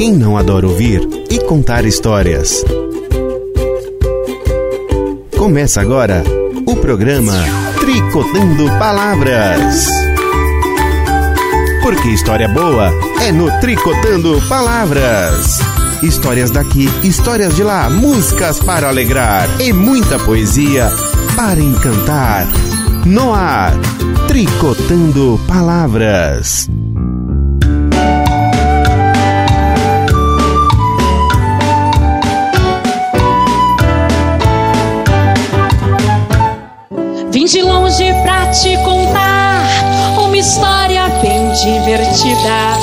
Quem não adora ouvir e contar histórias? Começa agora o programa Tricotando Palavras. Porque história boa é no Tricotando Palavras. Histórias daqui, histórias de lá, músicas para alegrar e muita poesia para encantar. No ar, Tricotando Palavras. Vim de longe pra te contar uma história bem divertida.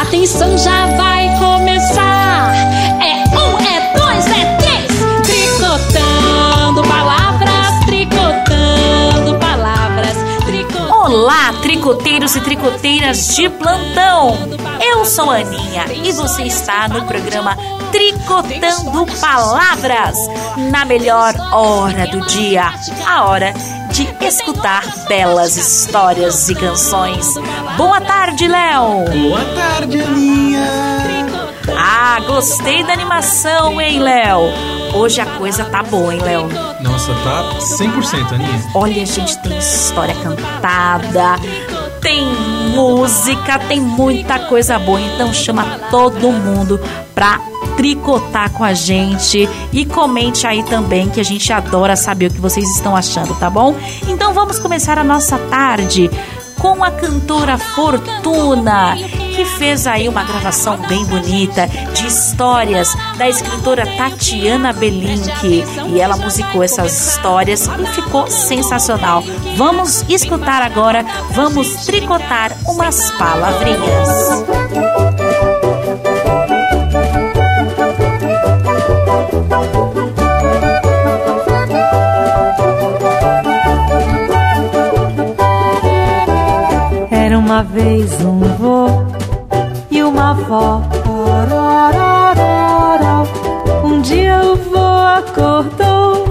Atenção, já vai começar. É um, é dois, é três. Tricotando palavras, tricotando palavras, tricotando. Olá, tricoteiros e tricoteiras de plantão! Eu sou a Aninha e você está no programa Tricotando Palavras, na melhor hora do dia, a hora de escutar belas histórias e canções. Boa tarde, Léo! Boa tarde, Aninha! Ah, gostei da animação, hein, Léo? Hoje a coisa tá boa, hein, Léo? Nossa, tá 100%, Aninha. Olha, a gente tem história cantada, tem música, tem muita coisa boa. Então chama todo mundo pra tricotar com a gente e comente aí também que a gente adora saber o que vocês estão achando, tá bom? Então vamos começar a nossa tarde com a cantora Fortuna, que fez aí uma gravação bem bonita de histórias da escritora Tatiana Belink. E ela musicou essas histórias e ficou sensacional. Vamos escutar agora, vamos tricotar umas palavrinhas. Era uma vez um e uma avó. Um dia o vô acordou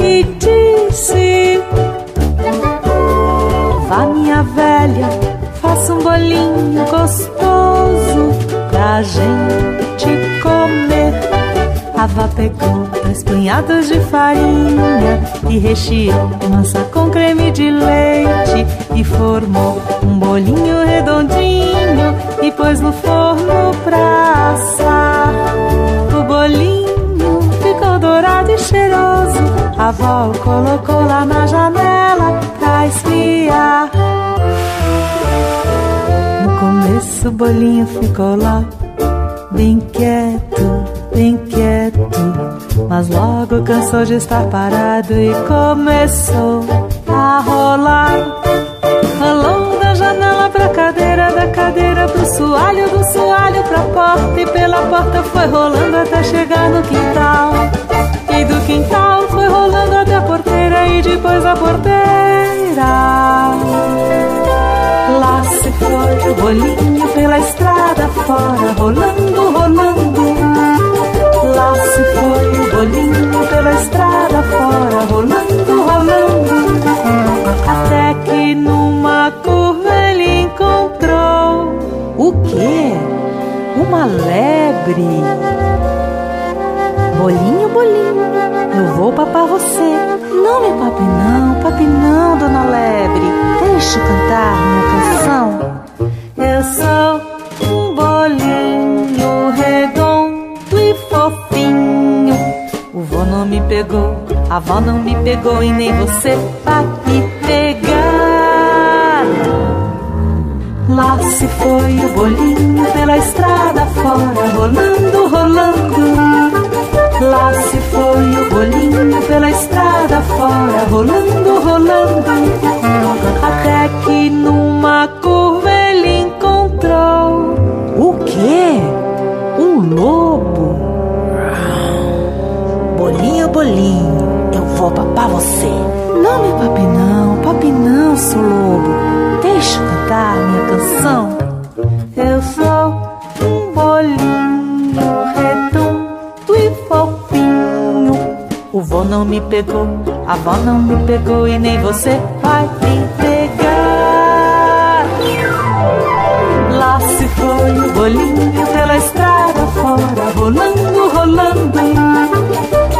e disse: Vá, minha velha, faça um bolinho gostoso pra gente comer. A avó pegou dois punhados de farinha e recheou massa com creme de leite e formou um bolinho redondinho e pôs no forno pra assar. O bolinho ficou dourado e cheiroso. A avó o colocou lá na janela pra esfriar. No começo o bolinho ficou lá, bem quieto, bem quieto. Mas logo cansou de estar parado e começou a rolar. Soalho, do soalho pra porta. E pela porta foi rolando até chegar no quintal. E do quintal foi rolando até a porteira e depois a porteira. Lá se foi o bolinho pela estrada fora, rolando, rolando. Lá se foi o bolinho pela estrada fora, rolando, rolando. Até que numa curva ele encontrou o quê? Uma lebre. Bolinho, bolinho, eu vou papar você. Não me pape não, pape não, dona lebre. Deixa eu cantar minha canção. Eu sou um bolinho redondo e fofinho. O vô não me pegou, a avó não me pegou e nem você vai se foi o bolinho pela estrada fora, rolando, rolando. Lá se foi o bolinho pela estrada fora, rolando, rolando. Até que numa curva ele encontrou o quê? Um lobo. Bolinho, bolinho, eu vou papar você. Não me pape não, pape não, seu lobo quis cantar minha canção. Eu sou um bolinho redondo e fofinho. O vô não me pegou, a vó não me pegou e nem você vai me pegar. Lá se foi o bolinho pela estrada fora, rolando, rolando.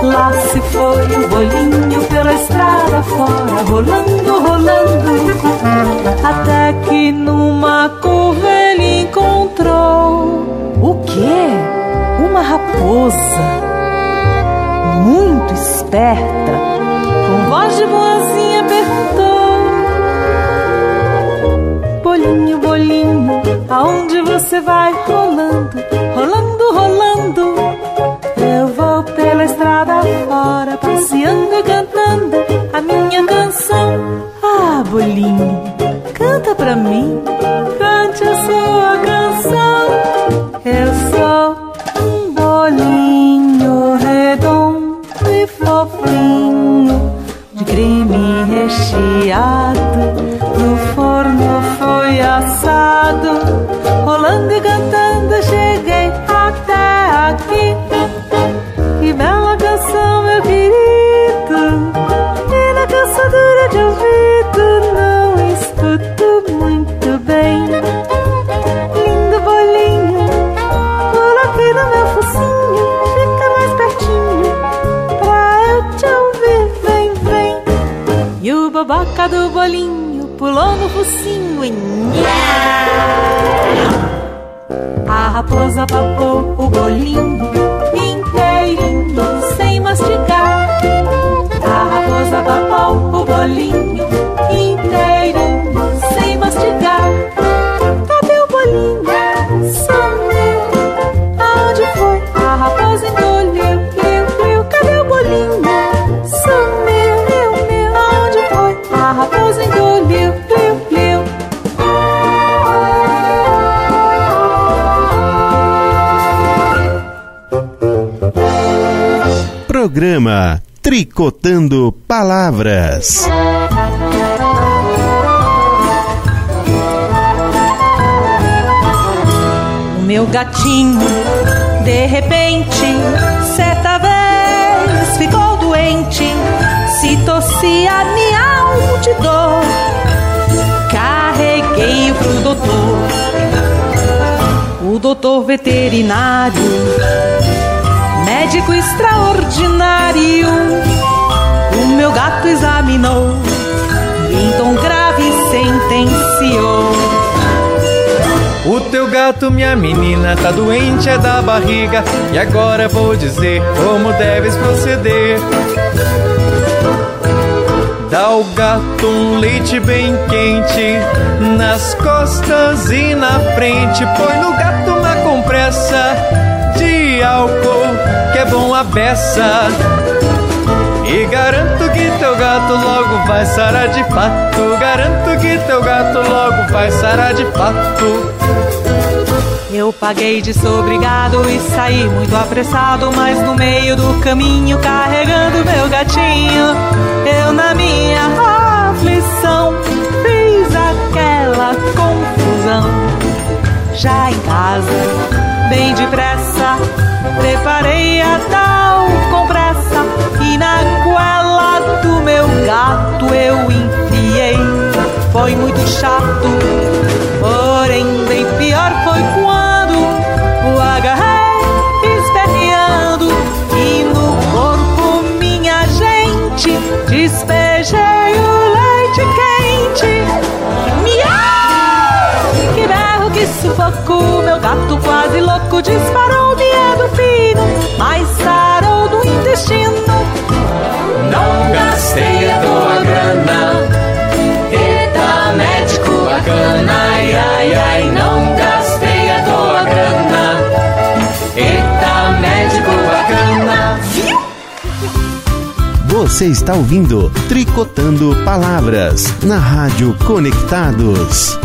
Lá se foi o bolinho até que numa curva ele encontrou o quê? Uma raposa muito esperta, com voz de boazinha perguntou: Bolinho, bolinho, aonde você vai rolando, rolando, rolando? Eu vou pela estrada fora, passeando e cantando a minha canção. Ah, bolinho, canta pra mim, cante a sua canção. Do bolinho pulou no focinho e nha! A raposa papou o bolinho inteirinho sem mastigar. A raposa papou o bolinho inteirinho sem mastigar. Programa Tricotando Palavras. O meu gatinho, de repente, certa vez ficou doente. Se tossia, miau de dor. Carreguei pro doutor, o doutor veterinário, médico extraordinário. O meu gato examinou, em tom grave sentenciou. O teu gato, minha menina, tá doente, é da barriga. E agora vou dizer como deves proceder. Dá ao gato um leite bem quente, nas costas e na frente. Põe no gato uma compressa álcool, que é bom a beça. E garanto que teu gato logo vai sarar de fato. Garanto que teu gato logo vai sarar de fato. Eu paguei de sobrigado e saí muito apressado, mas no meio do caminho, carregando meu gatinho, eu na minha aflição fiz aquela confusão. Já em casa, bem depressa, preparei a tal compressa e na goela do meu gato eu enfiei. Foi muito chato, porém bem pior foi quando o agarrei esperneando e no corpo minha gente despejei sufoco, meu gato quase louco disparou miedo fino, mas sarou do intestino. Não gastei a tua grana. Eita, médico bacana. Ai, ai, ai, não gastei a tua grana. Eita, médico bacana. Você está ouvindo Tricotando Palavras na Rádio Conectados.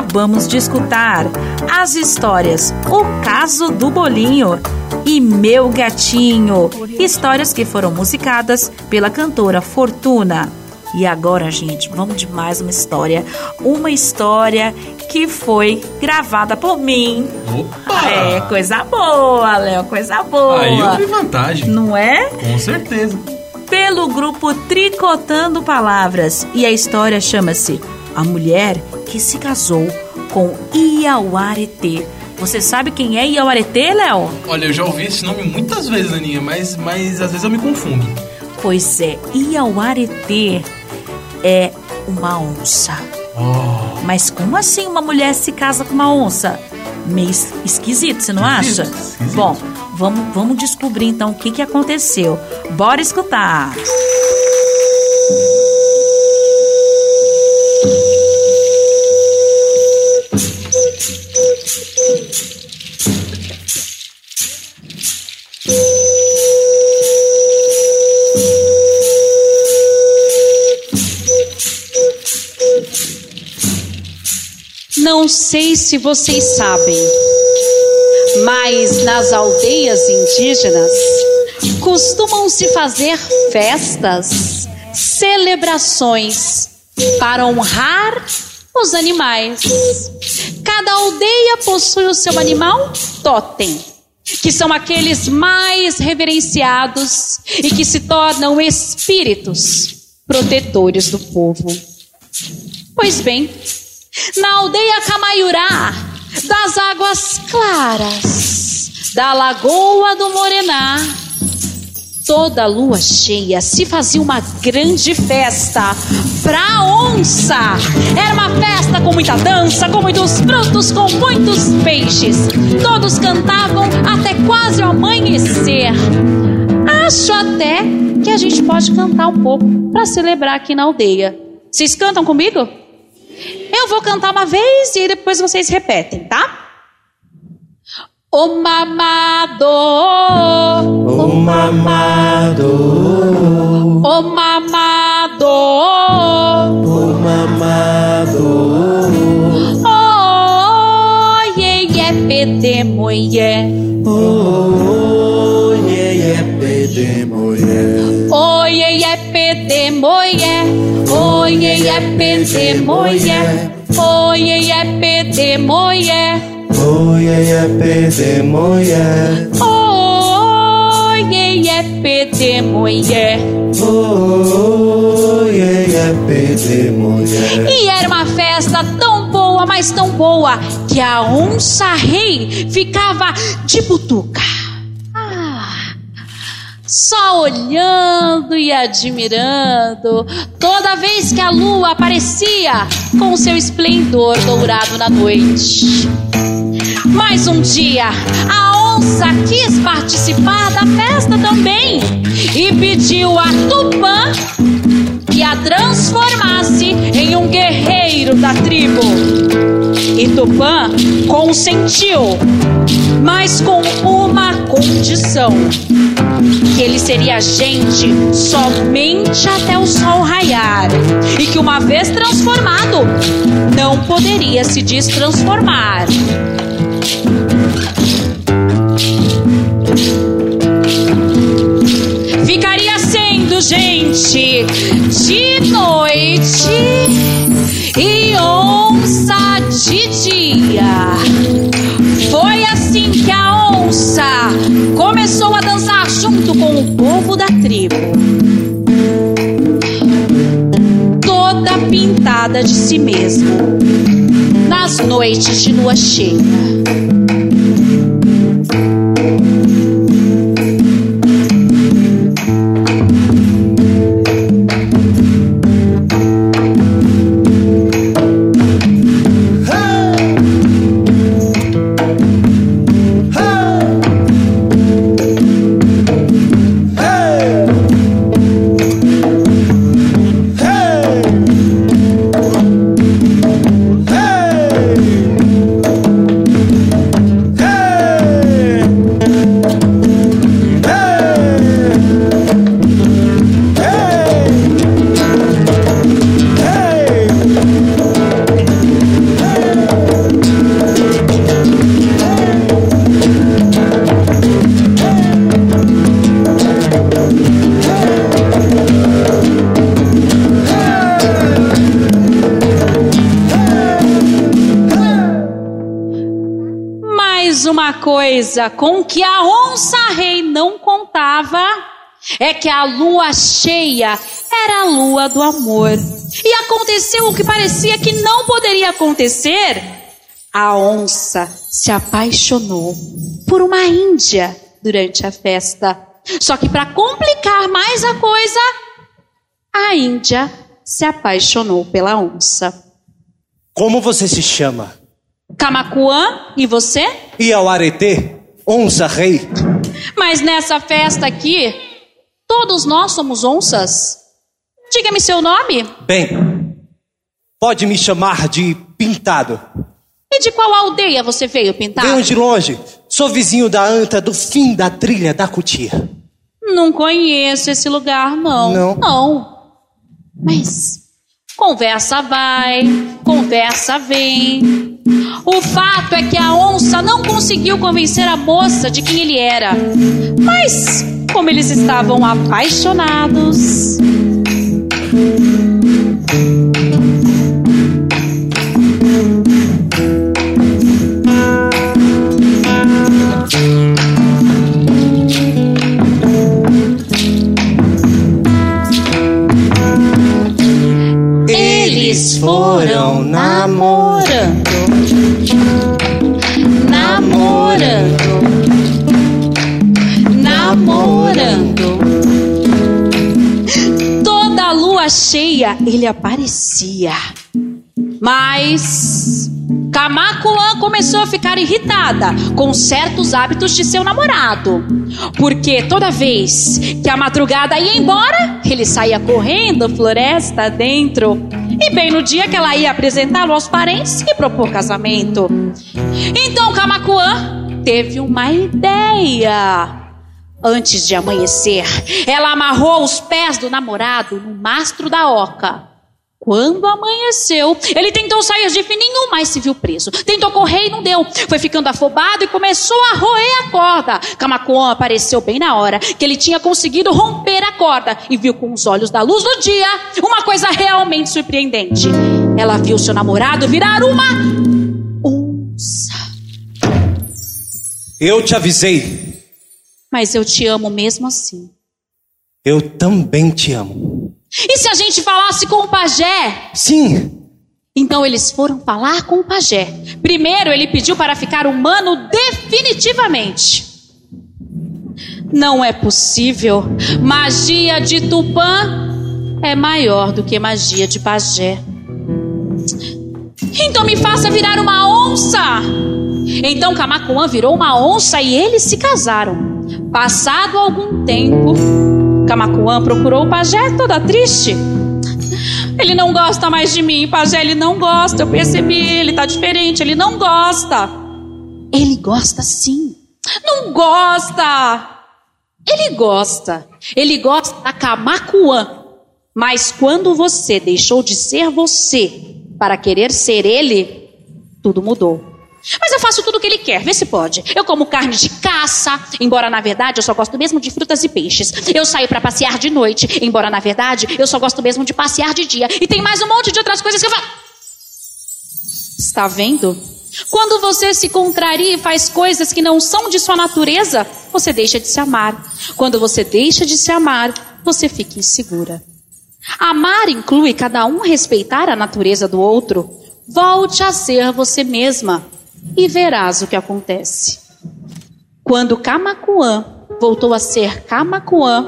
Acabamos de escutar as histórias O Caso do Bolinho e Meu Gatinho, histórias que foram musicadas pela cantora Fortuna. E agora, gente, vamos de mais uma história. Uma história que foi gravada por mim. Opa! É, coisa boa, Léo, coisa boa. Aí eu vi vantagem. Não é? Com certeza. pelo grupo Tricotando Palavras e a história chama-se A Mulher que se casou com Iauaretê. Você sabe quem é Iauaretê, Léo? Olha, eu já ouvi esse nome muitas vezes, Aninha, mas, mas às vezes eu me confundo. Pois é, e ao aretê é uma onça. Oh, Mas como assim uma mulher se casa com uma onça? Meio es- esquisito, você não acha? Esquisito, esquisito. Bom, vamos, vamos descobrir então o que, que aconteceu. Bora escutar. Não sei se vocês sabem, mas nas aldeias indígenas costumam se fazer festas, celebrações para honrar os animais. Cada aldeia possui o seu animal totem, que são aqueles mais reverenciados e que se tornam espíritos protetores do povo. Pois bem, na aldeia Camaiurá, das águas claras, da lagoa do Morená, toda lua cheia se fazia uma grande festa pra onça. Era uma festa com muita dança, com muitos frutos, com muitos peixes. Todos cantavam até quase o amanhecer. Acho até que a gente pode cantar um pouco para celebrar aqui na aldeia. Vocês cantam comigo? Eu vou cantar uma vez e depois vocês repetem, tá? O mamado, O mamado, o mamado, o mamado, oh, ye, ye, pede, mulher. Oh, ye, ye, pede, moie. Oh, ye, ye, pede, moie. Moie. Oh, yeah, yeah, pede mulher. Oh, ye, ye, pede, moie. Oh, yeah, yeah, pede mulher. E era uma festa tão boa, mas tão boa, que a onça rei ficava de butuca. Só olhando e admirando toda vez que a lua aparecia com seu esplendor dourado na noite. Mas um dia, a onça quis participar da festa também e pediu a Tupã que a transformasse em um guerreiro da tribo. E Tupã consentiu, mas com uma condição: que ele seria gente somente até o sol raiar, e que uma vez transformado, não poderia se destransformar. Ficaria sendo gente de noite e onça de dia. Foi assim que a onça começou a dançar junto com o povo da tribo. Toda pintada de si mesmo, nas noites de lua cheia. Coisa com que a onça rei não contava é que a lua cheia era a lua do amor. E aconteceu o que parecia que não poderia acontecer. A onça se apaixonou por uma índia durante a festa. Só que para complicar mais a coisa, a Índia se apaixonou pela onça. Como você se chama? Camacuã, e você? E ao aretê, onça rei. Mas nessa festa aqui, todos nós somos onças. Diga-me seu nome. Bem, pode me chamar de Pintado. E de qual aldeia você veio, Pintado? Venho de longe, sou vizinho da anta do fim da trilha da cutia. Não conheço esse lugar, não. Não? Não. Mas conversa vai, conversa vem. O fato é que a onça não conseguiu convencer a moça de quem ele era. Mas, como eles estavam apaixonados. Cheia ele aparecia. Mas Camacuã começou a ficar irritada com certos hábitos de seu namorado. Porque toda vez que a madrugada ia embora, ele saía correndo floresta dentro. E bem no dia que ela ia apresentá-lo aos parentes e propor casamento. Então Camacuã teve uma ideia. Antes de amanhecer, ela amarrou os pés do namorado no mastro da oca. Quando amanheceu, ele tentou sair de fininho, mas se viu preso. Tentou correr e não deu. Foi ficando afobado e começou a roer a corda. Camacuã apareceu bem na hora que ele tinha conseguido romper a corda e viu com os olhos da luz do dia uma coisa realmente surpreendente. Ela viu seu namorado virar uma onça. Eu te avisei, Mas eu te amo mesmo assim. eu também te amo. E se a gente falasse com o pajé? Sim, Então eles foram falar com o pajé. Primeiro ele pediu para ficar humano definitivamente. Não é possível. Magia de Tupã é maior do que magia de pajé. Então me faça virar uma onça. Então Camacuã virou uma onça e eles se casaram. Passado algum tempo, Camacuã procurou o pajé toda triste. Ele não gosta mais de mim, pajé, ele não gosta. Eu percebi, ele tá diferente, ele não gosta. Ele gosta sim. Não gosta. Ele gosta. Ele gosta da Camacuã. Mas quando você deixou de ser você para querer ser ele, tudo mudou. Mas eu faço tudo o que ele quer, vê se pode. Eu como carne de caça, embora na verdade eu só gosto mesmo de frutas e peixes. Eu saio para passear de noite, embora na verdade eu só gosto mesmo de passear de dia. E tem mais um monte de outras coisas que eu faço. Está vendo? Quando você se contraria e faz coisas que não são de sua natureza, você deixa de se amar. Quando você deixa de se amar, você fica insegura. Amar inclui cada um respeitar a natureza do outro. Volte a ser você mesma e verás o que acontece. Quando Camacuã voltou a ser Camacuã,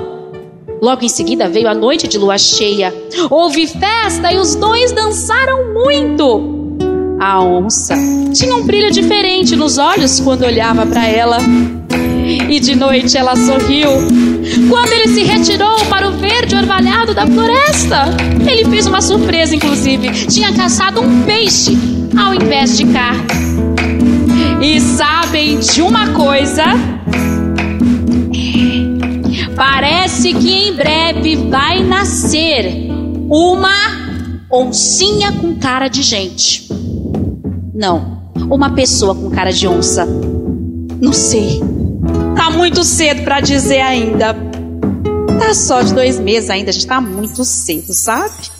logo em seguida veio a noite de lua cheia. Houve festa e os dois dançaram muito. A onça tinha um brilho diferente nos olhos quando olhava para ela. E de noite ela sorriu. Quando ele se retirou para o verde orvalhado da floresta, ele fez uma surpresa, inclusive. Tinha caçado um peixe ao invés de carne. E sabem de uma coisa? Parece que em breve vai nascer uma oncinha com cara de gente. Não, uma pessoa com cara de onça. Não sei. Tá muito cedo para dizer ainda. Tá só de dois meses ainda, a gente tá muito cedo, sabe?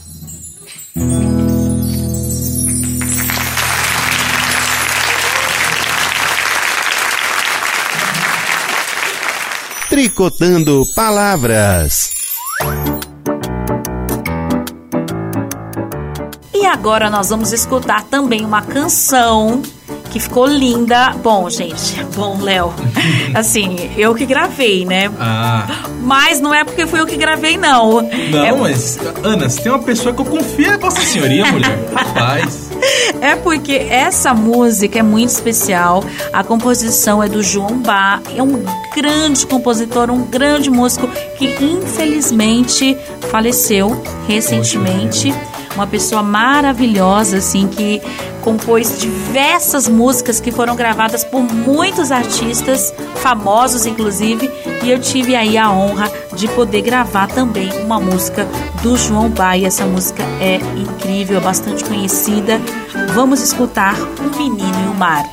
Tricotando Palavras. Agora nós vamos escutar também uma canção que ficou linda. Bom, gente, bom, Léo. Assim, eu que gravei, né? Ah. Mas não é porque fui eu que gravei, não. Não, é, mas, Ana, se tem uma pessoa que eu confio é Vossa Senhoria, mulher. Rapaz. É porque essa música é muito especial. A composição é do João Bá. É um grande compositor, um grande músico que infelizmente faleceu recentemente. Uma pessoa maravilhosa, assim, que compôs diversas músicas que foram gravadas por muitos artistas, famosos inclusive, e eu tive aí a honra de poder gravar também uma música do João. E essa música é incrível, é bastante conhecida. Vamos escutar O Menino e o Mar.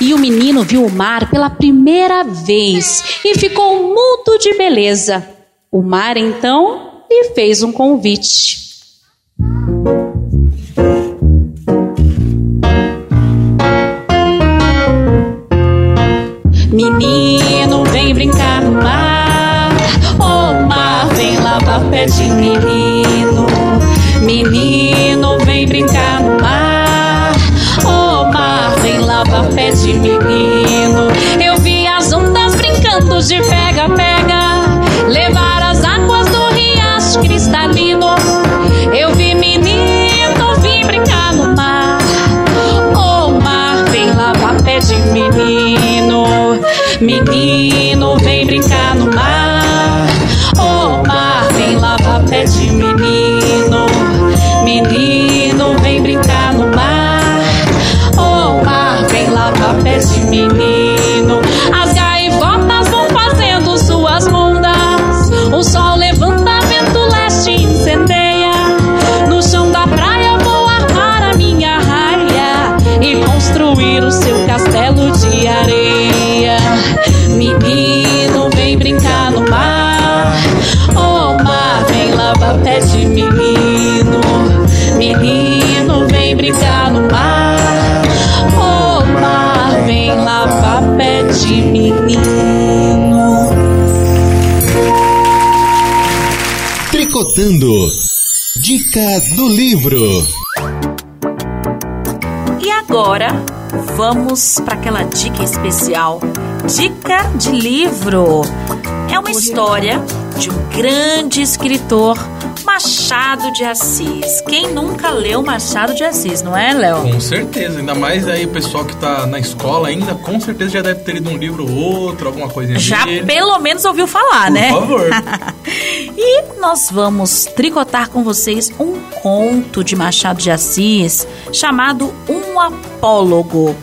E o menino viu o mar pela primeira vez e ficou mudo de beleza. O mar então lhe fez um convite. Tricotando. Dica do livro. E agora, vamos para aquela dica especial. Dica de livro. É uma história de um grande escritor, Machado de Assis. Quem nunca leu Machado de Assis, não é, Léo? Com certeza, ainda mais aí o pessoal que tá na escola ainda, com certeza já deve ter lido um livro ou outro, alguma coisinha Já dele. pelo menos ouviu falar, Por né? favor. e nós vamos tricotar com vocês um conto de Machado de Assis chamado Um Apólogo.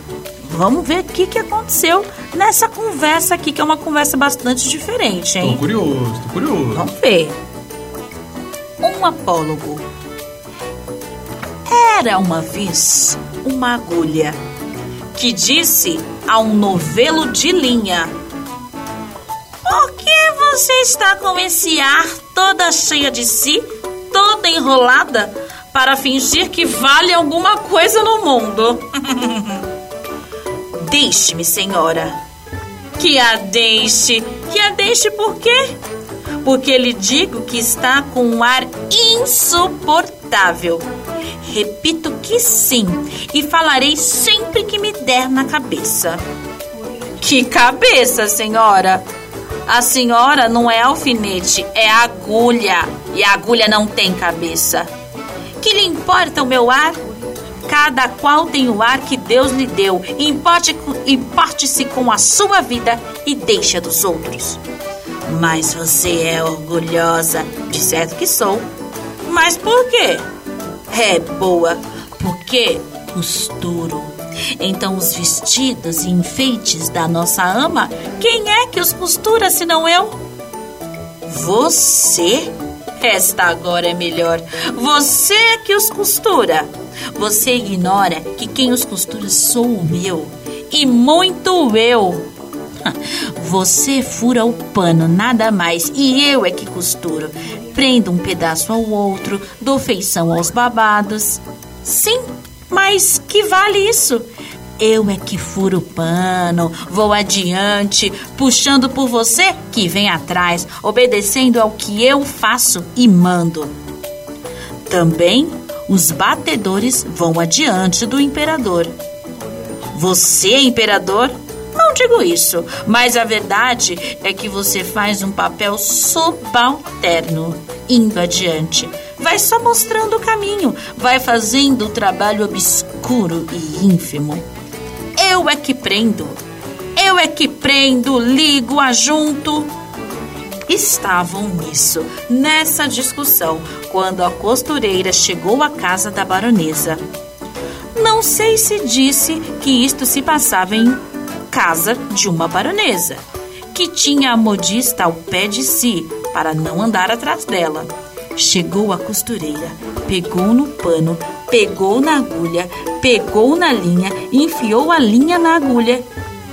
Vamos ver o que, que aconteceu nessa conversa aqui, que é uma conversa bastante diferente, Tô hein? curioso, tô curioso. Vamos ver. Um apólogo. Era uma vez uma agulha que disse a um novelo de linha: Por que você está com esse ar toda cheia de si, toda enrolada, para fingir que vale alguma coisa no mundo? Deixe-me, senhora. Que a deixe. Que a deixe por quê? Porque lhe digo que está com um ar insuportável. Repito que sim, e falarei sempre que me der na cabeça. Que cabeça, senhora? A senhora não é alfinete, é agulha. E a agulha não tem cabeça. Que lhe importa o meu ar? Cada qual tem o ar que Deus lhe deu. Importe- Importe-se com a sua vida e deixa dos outros. Mas você é orgulhosa, de certo que sou. Mas por quê? É boa, porque costuro. Então os vestidos e enfeites da nossa ama, quem é que os costura senão eu? Você? Esta agora é melhor. Você é que os costura. Você ignora que quem os costura sou eu. E muito eu. Você fura o pano, nada mais, e eu é que costuro. Prendo um pedaço ao outro, dou feição aos babados. Sim, mas que vale isso? Eu é que furo o pano, vou adiante, puxando por você que vem atrás, obedecendo ao que eu faço e mando. Também os batedores vão adiante do imperador. Você imperador? Não digo isso, mas a verdade é que você faz um papel subalterno, indo adiante. Vai só mostrando o caminho, vai fazendo o trabalho obscuro e ínfimo. Eu é que prendo, eu é que prendo, ligo, ajunto. Estavam nisso, nessa discussão, quando a costureira chegou à casa da baronesa. Não sei se disse que isto se passava em casa de uma baronesa, que tinha a modista ao pé de si para não andar atrás dela. Chegou a costureira, pegou no pano, pegou na agulha, pegou na linha, enfiou a linha na agulha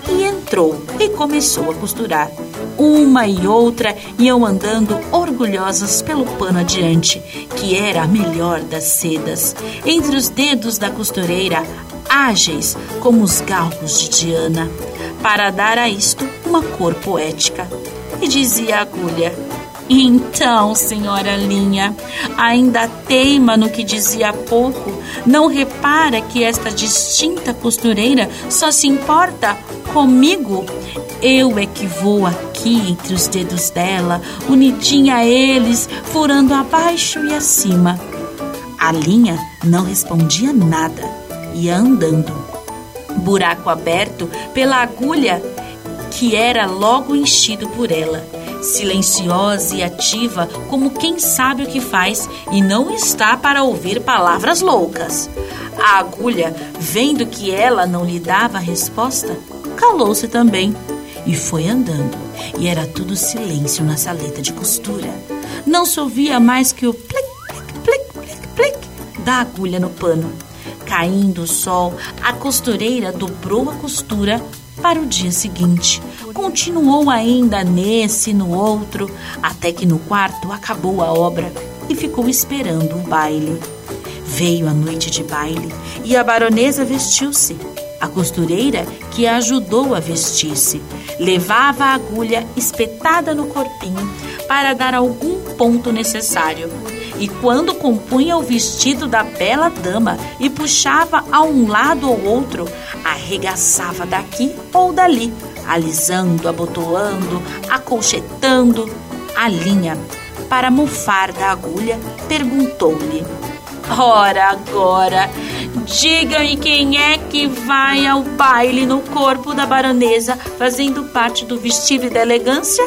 e entrou e começou a costurar. Uma e outra iam andando orgulhosas pelo pano adiante, que era a melhor das sedas. Entre os dedos da costureira, ágeis como os galgos de Diana, para dar a isto uma cor poética. E dizia a agulha: então, senhora Linha, ainda teima no que dizia há pouco? Não repara que esta distinta costureira só se importa comigo? Eu é que vou aqui entre os dedos dela, unidinha a eles, furando abaixo e acima. A linha não respondia nada, ia andando. Buraco aberto pela agulha que era logo enchido por ela silenciosa e ativa, como quem sabe o que faz e não está para ouvir palavras loucas. A agulha, vendo que ela não lhe dava resposta, calou-se também e foi andando. E era tudo silêncio na saleta de costura. Não se ouvia mais que o plic, plic, plic, plic, plic da agulha no pano. Caindo o sol, a costureira dobrou a costura para o dia seguinte. Continuou ainda nesse no outro, até que no quarto acabou a obra e ficou esperando o baile. Veio a noite de baile e a baronesa vestiu-se. A costureira que a ajudou a vestir-se levava a agulha espetada no corpinho para dar algum ponto necessário. E quando compunha o vestido da bela dama e puxava a um lado ou outro, arregaçava daqui ou dali, alisando, abotoando, acolchetando a linha. Para mofar da agulha, perguntou-lhe: Ora agora, diga-me quem é que vai ao baile no corpo da baronesa, fazendo parte do vestido da elegância?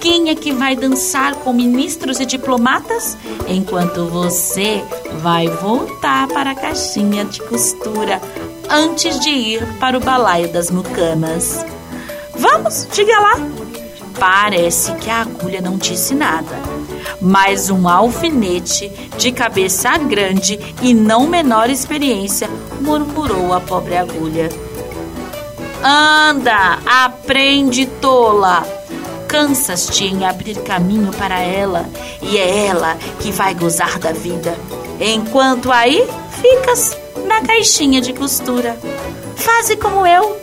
Quem é que vai dançar com ministros e diplomatas? Enquanto você vai voltar para a caixinha de costura antes de ir para o balaio das mucamas. Vamos, diga lá. Parece que a agulha não disse nada, mas um alfinete de cabeça grande e não menor experiência murmurou a pobre agulha. Anda, aprende, tola! Cansas-te em abrir caminho para ela, e é ela que vai gozar da vida. Enquanto aí ficas na caixinha de costura. Faze como eu,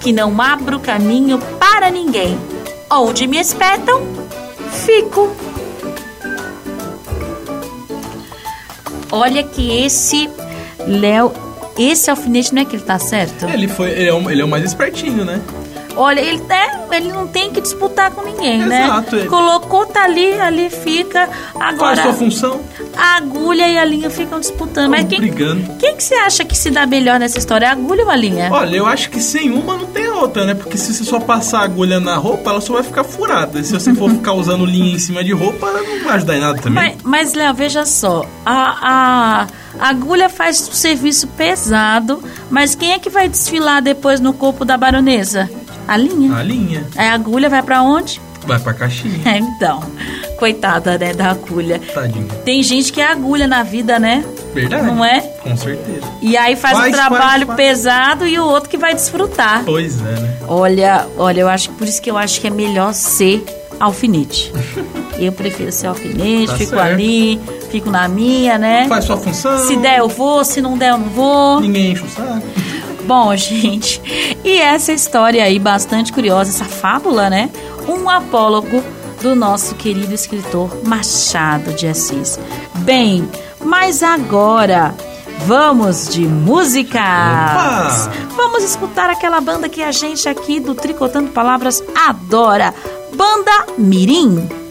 que não abro caminho para ninguém. Onde me espetam, fico. Olha que esse Léo, esse alfinete não é que ele tá certo? Ele foi, ele é, o, ele é o mais espertinho, né? Olha, ele, é, ele não tem que disputar com ninguém, né? Exato, ele- Colocou, tá ali, ali fica. Qual é Agora, a sua função? a agulha e a linha ficam disputando. Mas quem, brigando. quem que você acha que se dá melhor nessa história? A agulha ou a linha? Olha, eu acho que sem uma não tem outra, né? Porque se você só passar a agulha na roupa, ela só vai ficar furada. E se você for ficar usando linha em cima de roupa, não vai ajudar em nada também. Mas, mas Léo, veja só. A, a, a agulha faz um serviço pesado, mas quem é que vai desfilar depois no corpo da baronesa? A linha. A linha A agulha vai pra onde? vai pra caixinha. É, então. Coitada, né, da agulha. Tadinho. Tem gente que é agulha na vida, né? Verdade. Não é? Com certeza. E aí faz, Faz, um trabalho faz, faz. pesado e o outro que vai desfrutar. Pois é, né? Olha, olha, eu acho que por isso que eu acho que é melhor ser alfinete. eu prefiro ser alfinete, Tá fico certo. ali, fico na minha, né? Faz sua função. Se der eu vou, se não der eu não vou. Ninguém enche o saco. Bom, gente, e essa história aí bastante curiosa, essa fábula, né? Um apólogo do nosso querido escritor Machado de Assis. Bem, mas agora Vamos de música. Vamos escutar aquela banda que a gente aqui do Tricotando Palavras adora, Banda Mirim.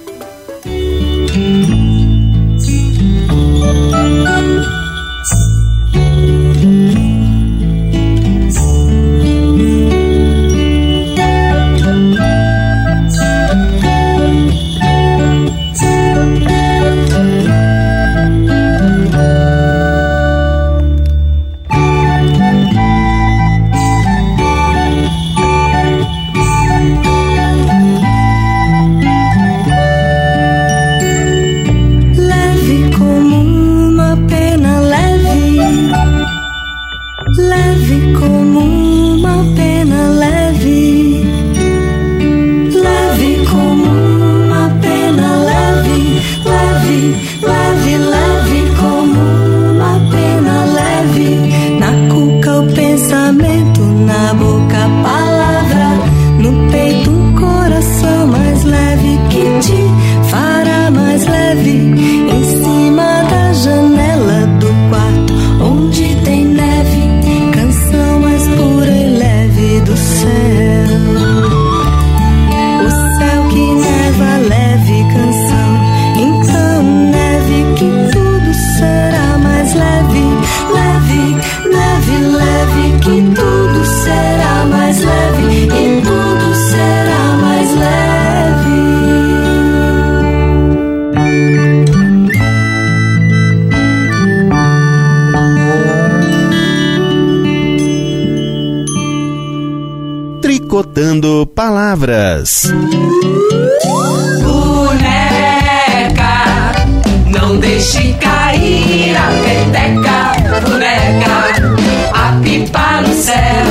Botando Palavras. Boneca, não deixe cair a peteca, boneca, a pipa no céu.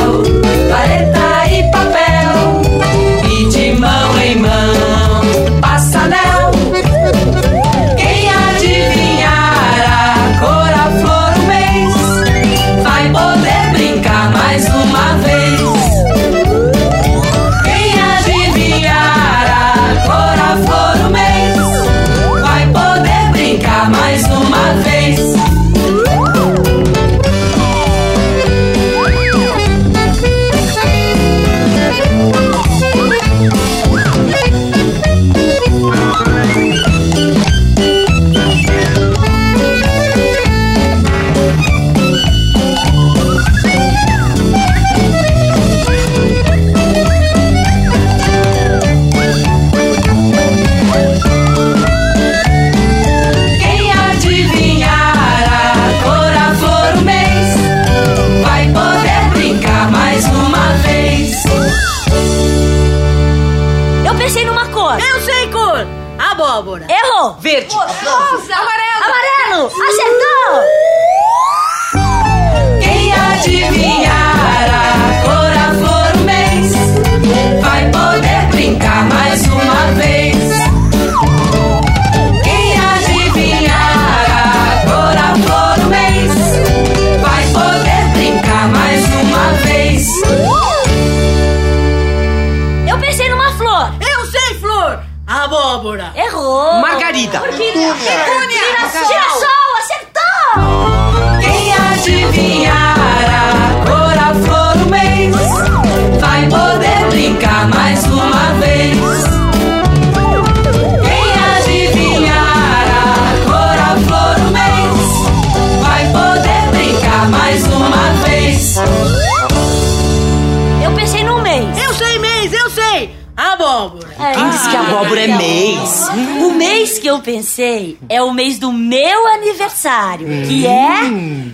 que eu pensei é o mês do meu aniversário, que é.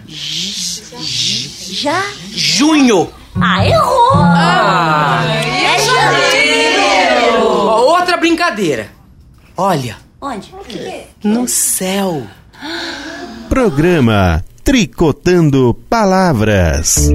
Já? Junho! Ah, errou! Ah, é janeiro! Outra brincadeira. Olha. Onde? No céu. Programa Tricotando Palavras.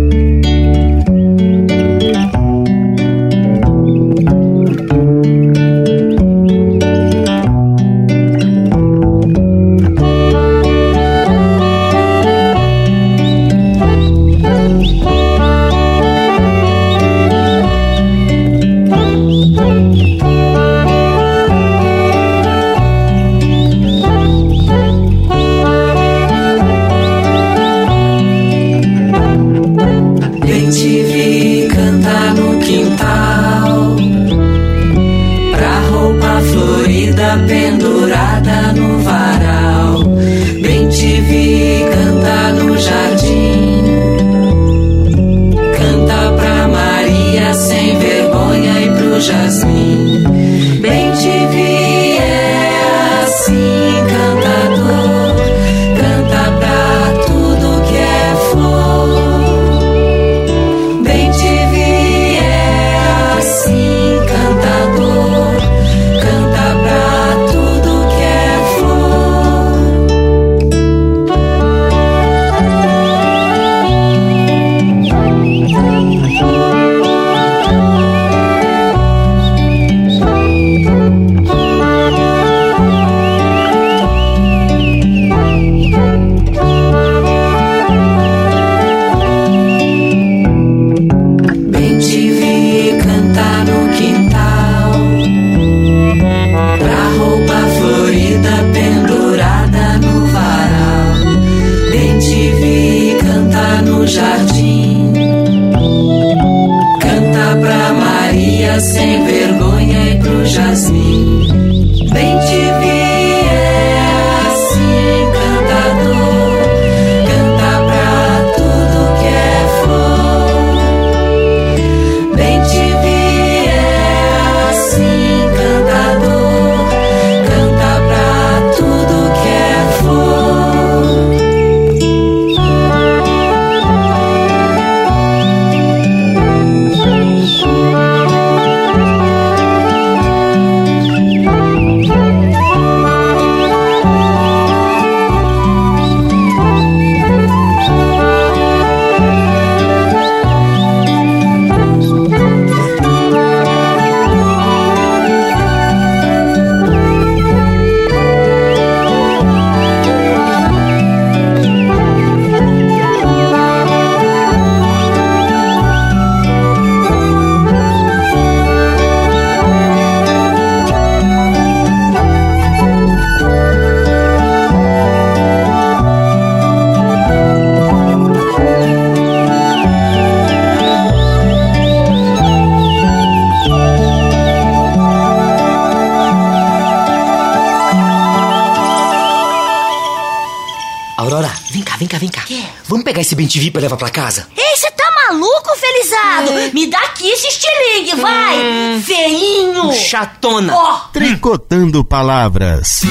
esse bem pra levar pra casa? Ei, você tá maluco, Felizado? É. Me dá aqui esse estilingue, vai! Hum. Feinho! Chatona! Oh. Tricotando palavras.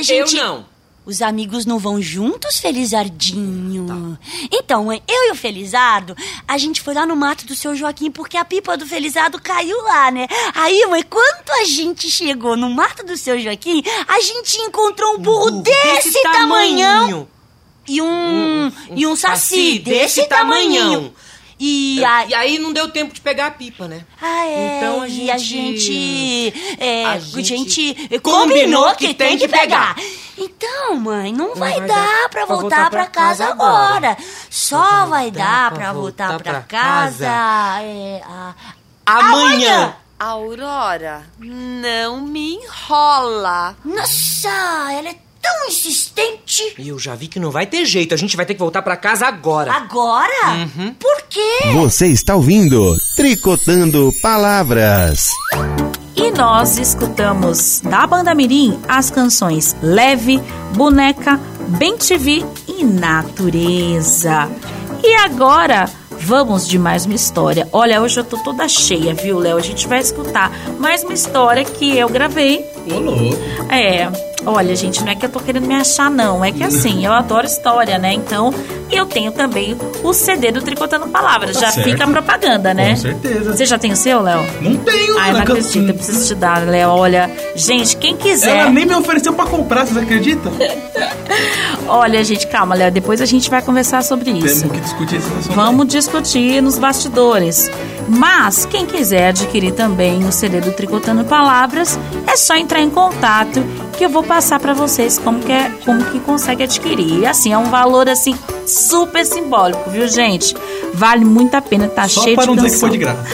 A gente... Eu não. Os amigos não vão juntos, Felizardinho? Então, mãe, eu e o Felizardo, a gente foi lá no mato do seu Joaquim porque a pipa do Felizardo caiu lá, né? Aí, mãe, quando a gente chegou no mato do seu Joaquim, a gente encontrou um burro desse, desse tamanhão e um, e um saci saci desse, desse tamanhão. E aí... E aí não deu tempo de pegar a pipa, né? Ah, é. Então a E a gente- gente. É, a a gente gente, combinou combinou que que tem que que pegar. Então, mãe, não, vai, dar pra voltar pra casa agora. Só vai dar pra voltar pra casa. é, a- Amanhã. Aurora, não me enrola. Nossa, ela é tão insistente. E eu já vi que não vai ter jeito. A gente vai ter que voltar pra casa agora. Agora? Uhum. Por quê? Você está ouvindo Tricotando Palavras. E nós escutamos da Banda Mirim as canções Leve, Boneca, Bem TV e Natureza. E agora vamos de mais uma história. Olha, hoje eu tô toda cheia, viu, Léo? A gente vai escutar mais uma história que eu gravei. Ô, louco. É, olha, gente, não é que eu tô querendo me achar, não. É que assim, eu adoro história, né? Então, eu tenho também o CD do Tricotando Palavras. Tá já certo. fica a propaganda, né? Com certeza. Você já tem o seu, Léo? Não tenho, Ai, não acredito, eu preciso te dar, Léo. Olha, gente, quem quiser. Ela nem me ofereceu pra comprar, vocês acreditam? Olha, gente, calma, Léo. Depois a gente vai conversar sobre isso. Temos que discutir esse assunto. Vamos discutir nos bastidores. Mas quem quiser adquirir também o CD do Tricotando Palavras, é só entrar em contato que eu vou passar pra vocês como que, é, como que consegue adquirir. E assim, é um valor assim super simbólico, viu, gente? Vale muito a pena, tá Só cheio para de não dizer que foi de graça.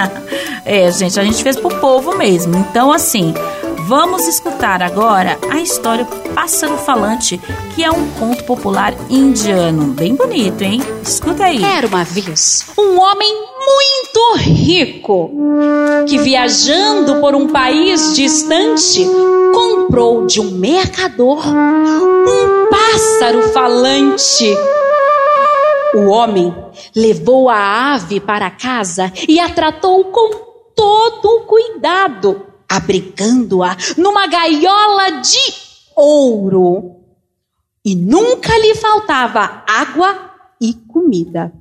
é, gente, a gente fez pro povo mesmo. Então, assim, vamos escutar agora a história Pássaro Falante, que é um conto popular indiano. Bem bonito, hein? Escuta aí. Era uma vez um homem muito rico que, viajando por um país distante, comprou de um mercador um pássaro falante. O homem levou a ave para casa e a tratou com todo o cuidado, abrigando-a numa gaiola de ouro. E nunca lhe faltava água e comida.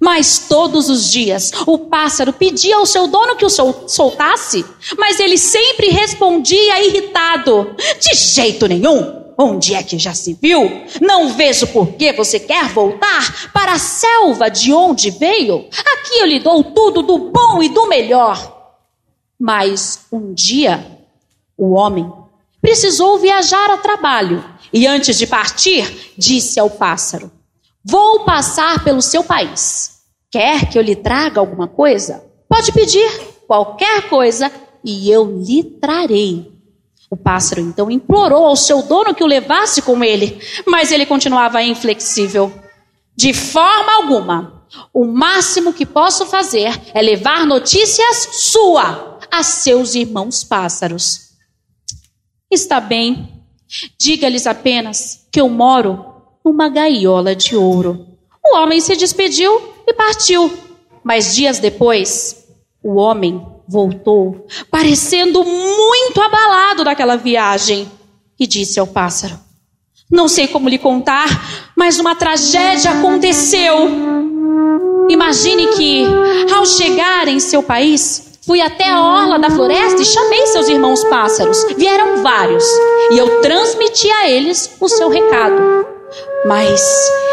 Mas todos os dias o pássaro pedia ao seu dono que o sol- soltasse, mas ele sempre respondia irritado: De jeito nenhum! Onde é que já se viu? Não vejo por que você quer voltar para a selva de onde veio. Aqui eu lhe dou tudo do bom e do melhor. Mas um dia, o homem precisou viajar a trabalho e antes de partir, disse ao pássaro: Vou passar pelo seu país. Quer que eu lhe traga alguma coisa? Pode pedir qualquer coisa e eu lhe trarei. O pássaro então implorou ao seu dono que o levasse com ele, mas ele continuava inflexível. De forma alguma. O máximo que posso fazer é levar notícias sua a seus irmãos pássaros. Está bem. Diga-lhes apenas que eu moro numa gaiola de ouro. O homem se despediu e partiu. Mas dias depois, o homem voltou, parecendo muito abalado daquela viagem, e disse ao pássaro: Não sei como lhe contar, mas uma tragédia aconteceu. Imagine que, ao chegar em seu país, fui até a orla da floresta e chamei seus irmãos pássaros. Vieram vários, e eu transmiti a eles o seu recado. Mas,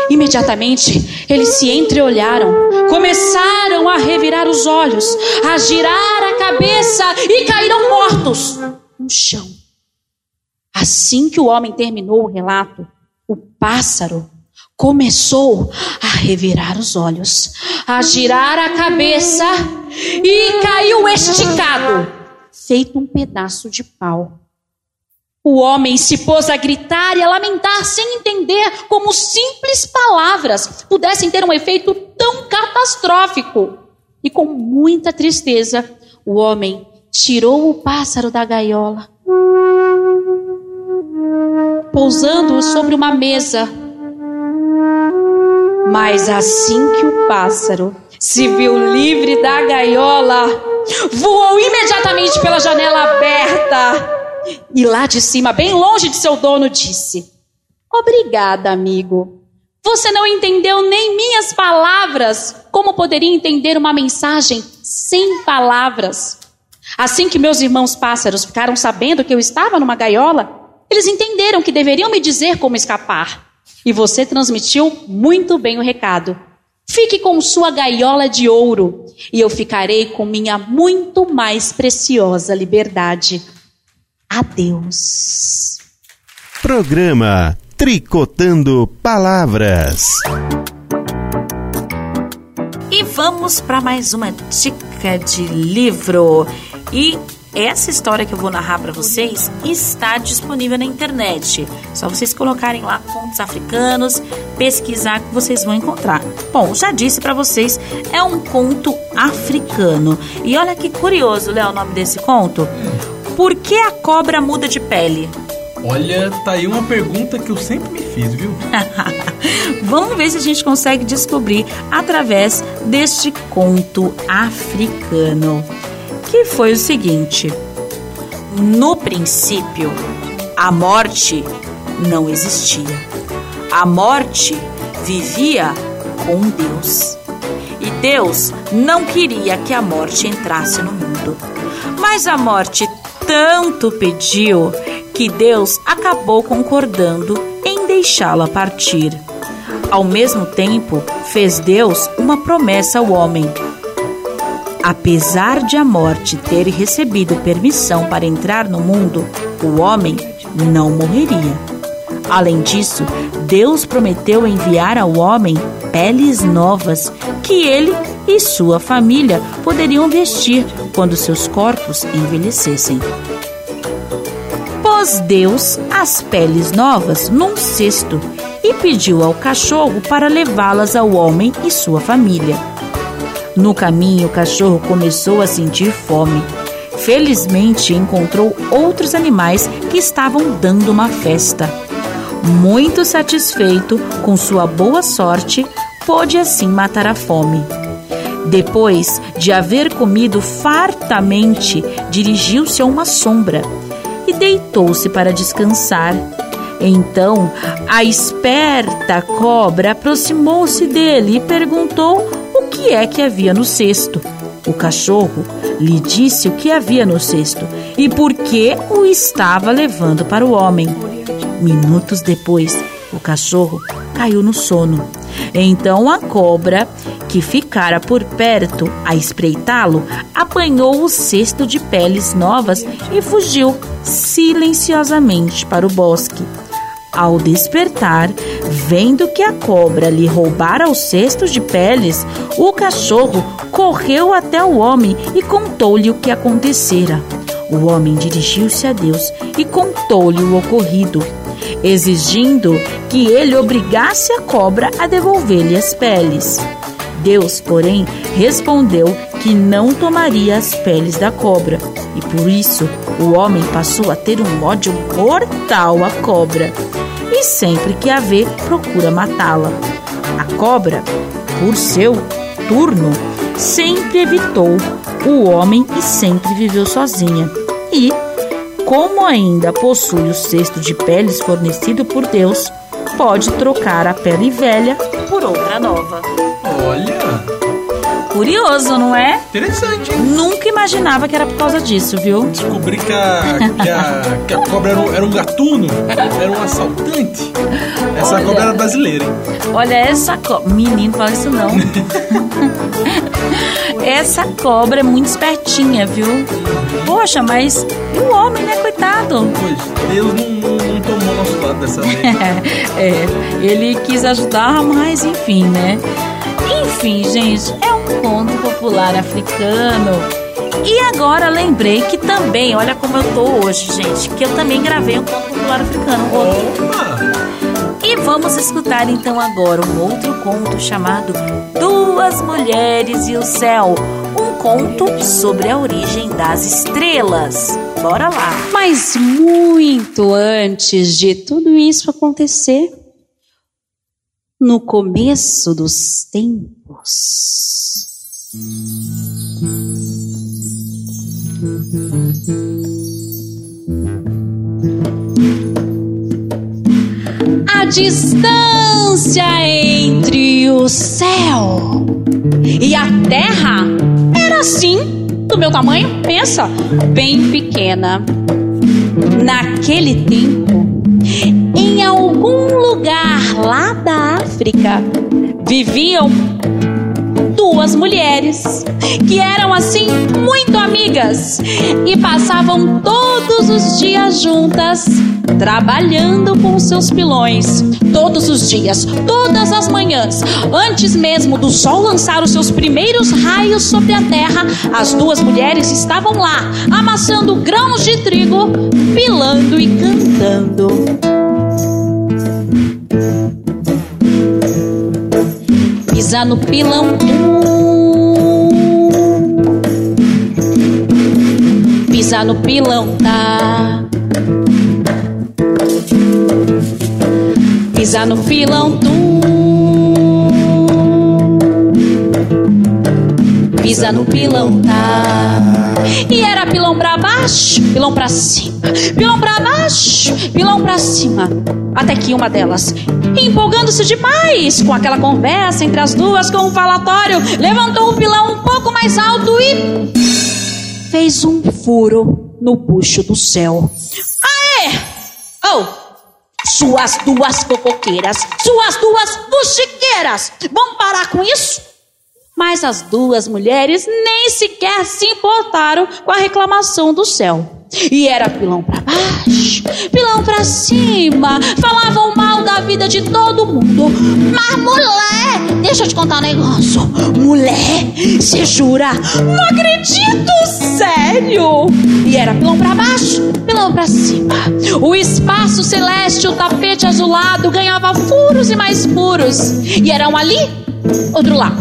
imediatamente, eles se entreolharam, começaram a revirar os olhos, a girar a cabeça e caíram mortos no chão. Assim que o homem terminou o relato, o pássaro começou a revirar os olhos, a girar a cabeça e caiu esticado, feito um pedaço de pau. O homem se pôs a gritar e a lamentar sem entender como simples palavras pudessem ter um efeito tão catastrófico. E com muita tristeza, o homem tirou o pássaro da gaiola, pousando-o sobre uma mesa. Mas assim que o pássaro se viu livre da gaiola, voou imediatamente pela janela aberta E lá de cima, bem longe de seu dono, disse: Obrigada, amigo. Você não entendeu nem minhas palavras. Como poderia entender uma mensagem sem palavras? Assim que meus irmãos pássaros ficaram sabendo que eu estava numa gaiola, eles entenderam que deveriam me dizer como escapar. E você transmitiu muito bem o recado. Fique com sua gaiola de ouro, e eu ficarei com minha muito mais preciosa liberdade. Adeus. Programa Tricotando Palavras. E vamos para mais uma dica de livro. E essa história que eu vou narrar para vocês está disponível na internet. Só vocês colocarem lá contos africanos, pesquisar que vocês vão encontrar. Bom, já disse para vocês, é um conto africano. E olha que curioso, Léo, o nome desse conto. Por que a cobra muda de pele? Olha, tá aí uma pergunta que eu sempre me fiz, viu? Vamos ver se a gente consegue descobrir através deste conto africano. Que foi o seguinte: no princípio, a morte não existia. A morte vivia com Deus. E Deus não queria que a morte entrasse no mundo. Mas a morte tanto pediu que Deus acabou concordando em deixá-la partir. Ao mesmo tempo, fez Deus uma promessa ao homem. Apesar de a morte ter recebido permissão para entrar no mundo, o homem não morreria. Além disso, Deus prometeu enviar ao homem peles novas que ele e sua família poderiam vestir quando seus corpos envelhecessem. Pôs Deus as peles novas num cesto e pediu ao cachorro para levá-las ao homem e sua família. No caminho, o cachorro começou a sentir fome. Felizmente, encontrou outros animais que estavam dando uma festa. Muito satisfeito com sua boa sorte, pôde assim matar a fome. Depois de haver comido fartamente, dirigiu-se a uma sombra e deitou-se para descansar. Então, a esperta cobra aproximou-se dele e perguntou que é que havia no cesto. O cachorro lhe disse o que havia no cesto e por que o estava levando para o homem. Minutos depois, o cachorro caiu no sono. Então a cobra, que ficara por perto a espreitá-lo, apanhou o cesto de peles novas e fugiu silenciosamente para o bosque. Ao despertar, vendo que a cobra lhe roubara os cestos de peles, o cachorro correu até o homem e contou-lhe o que acontecera. O homem dirigiu-se a Deus e contou-lhe o ocorrido, exigindo que ele obrigasse a cobra a devolver-lhe as peles. Deus, porém, respondeu que não tomaria as peles da cobra, e por isso o homem passou a ter um ódio mortal à cobra, e sempre que a vê, procura matá-la. A cobra, por seu turno, sempre evitou o homem e sempre viveu sozinha. E, como ainda possui o cesto de peles fornecido por Deus, pode trocar a pele velha por outra nova. Olha, Curioso, não é? interessante, hein? Nunca imaginava que era por causa disso, viu? Descobri que a, que a, que a cobra era um, era um gatuno, era um assaltante. Essa Olha. cobra era brasileira, hein? Olha essa cobra. Menino, fala isso não. essa cobra é muito espertinha, viu? Poxa, mas e o homem, né, coitado? Pois, Deus não, não, não tomou nosso lado dessa vez. é, ele quis ajudar, mas enfim, né? Enfim, gente, é um conto popular africano. E agora lembrei que também, olha como eu tô hoje, gente, que eu também gravei um conto popular africano. um outro. E vamos escutar então agora um outro conto chamado Duas Mulheres e o Céu. Um conto sobre a origem das estrelas. Bora lá! Mas muito antes de tudo isso acontecer, no começo dos tempos, a distância entre o céu e a terra era assim, do meu tamanho, pensa, bem pequena. Naquele tempo, algum lugar lá da África, viviam duas mulheres que eram assim muito amigas e passavam todos os dias juntas trabalhando com seus pilões todos os dias, todas as manhãs, antes mesmo do sol lançar os seus primeiros raios sobre a terra, as duas mulheres estavam lá, amassando grãos de trigo, pilando e cantando. Pisa no pilão, pisa no pilão, tá? Pisa no pilão, tum. Pisa no pilão, tá? E era pilão pra baixo, pilão pra cima, pilão pra baixo, pilão pra cima. Até que uma delas, empolgando-se demais com aquela conversa entre as duas, com um falatório, levantou o pilão um pouco mais alto e fez um furo no bucho do céu. Aê! Oh! Suas duas fofoqueiras, suas duas buchiqueiras, vão parar com isso? Mas as duas mulheres nem sequer se importaram com a reclamação do céu. E era pilão pra baixo, pilão pra cima, falavam mal da vida de todo mundo. Mas mulher, deixa eu te contar um negócio. Mulher, você jura? Não acredito, sério. E era pilão pra baixo, pilão pra cima. O espaço celeste, o tapete azulado ganhava furos e mais furos. E era um ali, outro lá.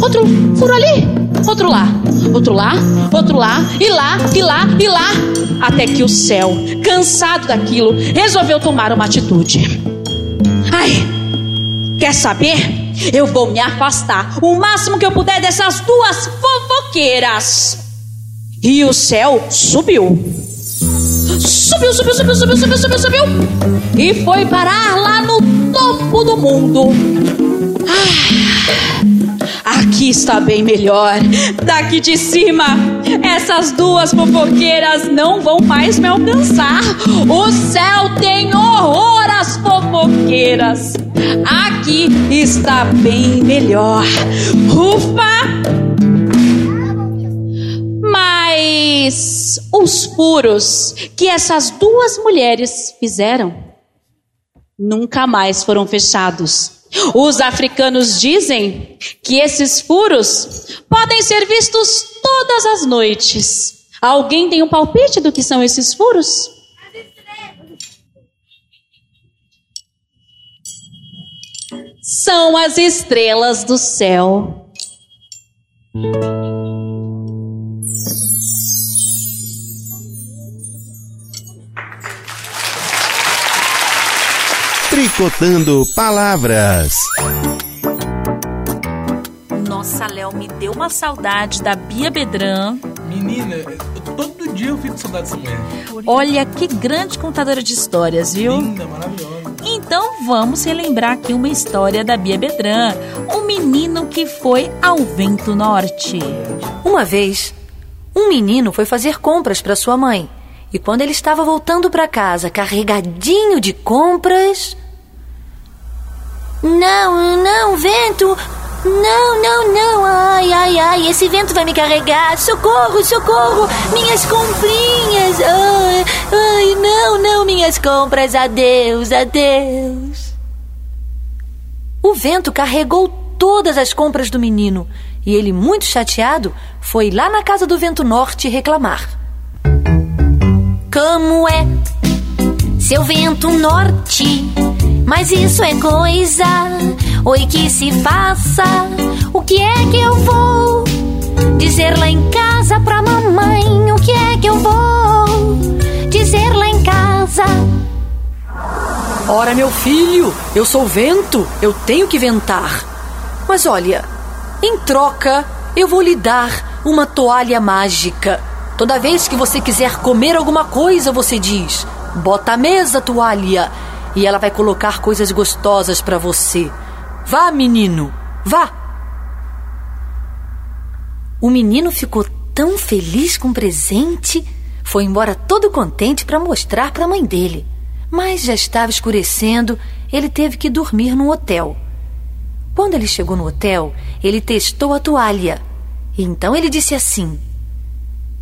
Outro furo ali, outro lá, outro lá, outro lá, e lá, e lá, e lá, até que o céu, cansado daquilo, resolveu tomar uma atitude. Ai, quer saber? Eu vou me afastar o máximo que eu puder dessas duas fofoqueiras. E o céu subiu. Subiu, subiu, subiu, subiu, subiu, subiu, subiu. E foi parar lá no topo do mundo. Ah, aqui está bem melhor. Daqui de cima, essas duas fofoqueiras não vão mais me alcançar. O céu tem horror às fofoqueiras. Aqui está bem melhor. Ufa! Mas os furos que essas duas mulheres fizeram nunca mais foram fechados. Os africanos dizem que esses furos podem ser vistos todas as noites. Alguém tem um palpite do que são esses furos? São as estrelas do céu. Tricotando Palavras. Nossa, Léo, me deu uma saudade da Bia Bedran. Menina, todo dia eu fico com saudade dessa mulher. Olha que grande contadora de histórias, viu? Linda, maravilhosa. Então vamos relembrar aqui uma história da Bia Bedran, um menino que foi ao vento norte. Uma vez, um menino foi fazer compras para sua mãe. E quando ele estava voltando para casa, carregadinho de compras. Não, não, vento! Não, não, não! Ai, ai, ai, esse vento vai me carregar! Socorro, socorro! Minhas comprinhas! Ai, ai, não, não, minhas compras! Adeus, adeus! O vento carregou todas as compras do menino e ele, muito chateado, foi lá na casa do vento norte reclamar. Como é, seu vento norte? Mas isso é coisa, oi que se faça. O que é que eu vou dizer lá em casa pra mamãe? O que é que eu vou dizer lá em casa? Ora, meu filho, eu sou vento, eu tenho que ventar. Mas olha, em troca, eu vou lhe dar uma toalha mágica. Toda vez que você quiser comer alguma coisa, você diz: bota a mesa, toalha. E ela vai colocar coisas gostosas para você. Vá, menino, vá. O menino ficou tão feliz com o presente, foi embora todo contente para mostrar para a mãe dele. Mas já estava escurecendo, ele teve que dormir no hotel. Quando ele chegou no hotel, ele testou a toalha. Então ele disse assim: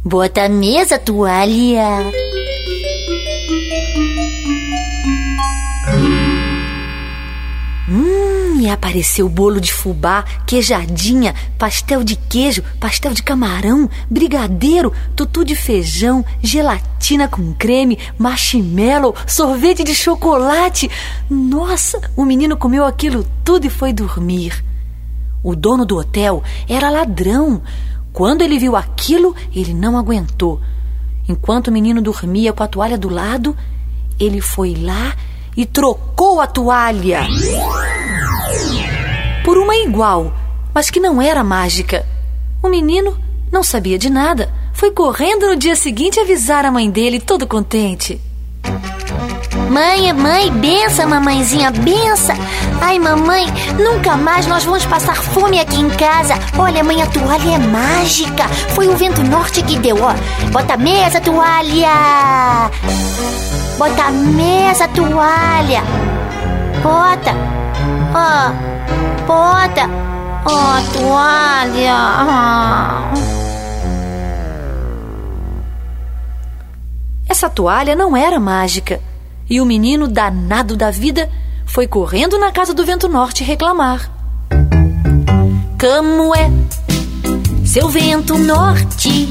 Bota a mesa, toalha. Hum, e apareceu bolo de fubá, queijadinha, pastel de queijo, pastel de camarão, brigadeiro, tutu de feijão, gelatina com creme, marshmallow, sorvete de chocolate. Nossa, o menino comeu aquilo tudo e foi dormir. O dono do hotel era ladrão. Quando ele viu aquilo, ele não aguentou. Enquanto o menino dormia com a toalha do lado, ele foi lá e trocou a toalha por uma igual, mas que não era mágica. O menino não sabia de nada. Foi correndo no dia seguinte avisar a mãe dele, todo contente. Mãe, mãe, bença, mamãezinha, bença. Ai, mamãe, nunca mais nós vamos passar fome aqui em casa. Olha, mãe, a toalha é mágica. Foi o vento norte que deu, ó. Bota a mesa, toalha. Bota a mesa, toalha. Bota. Ó. Bota. Ó, toalha. Ah. Essa toalha não era mágica. E o menino, danado da vida, foi correndo na casa do vento norte reclamar. Como é, seu vento norte?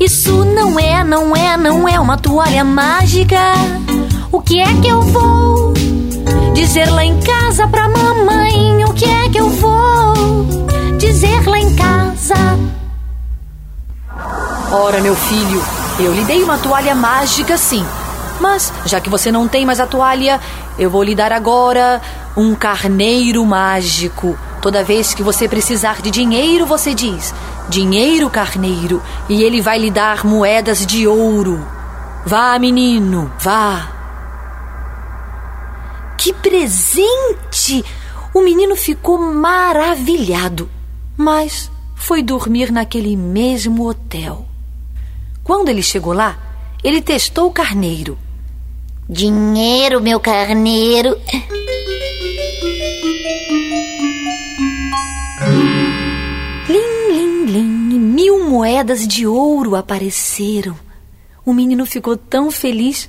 Isso não é, não é, não é uma toalha mágica. O que é que eu vou dizer lá em casa pra mamãe? O que é que eu vou dizer lá em casa? Ora, meu filho, eu lhe dei uma toalha mágica, sim. Mas, já que você não tem mais a toalha, eu vou lhe dar agora um carneiro mágico. Toda vez que você precisar de dinheiro, você diz: Dinheiro, carneiro, e ele vai lhe dar moedas de ouro. Vá, menino, vá. Que presente! O menino ficou maravilhado, mas foi dormir naquele mesmo hotel. Quando ele chegou lá, ele testou o carneiro. Dinheiro, meu carneiro. Mil moedas de ouro apareceram. O menino ficou tão feliz,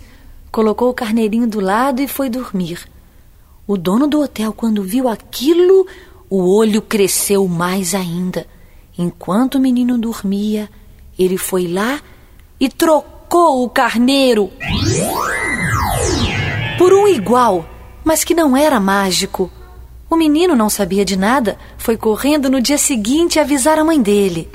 colocou o carneirinho do lado e foi dormir. O dono do hotel, quando viu aquilo, o olho cresceu mais ainda. Enquanto o menino dormia, ele foi lá e trocou o carneiro por um igual, mas que não era mágico. O menino não sabia de nada, foi correndo no dia seguinte avisar a mãe dele.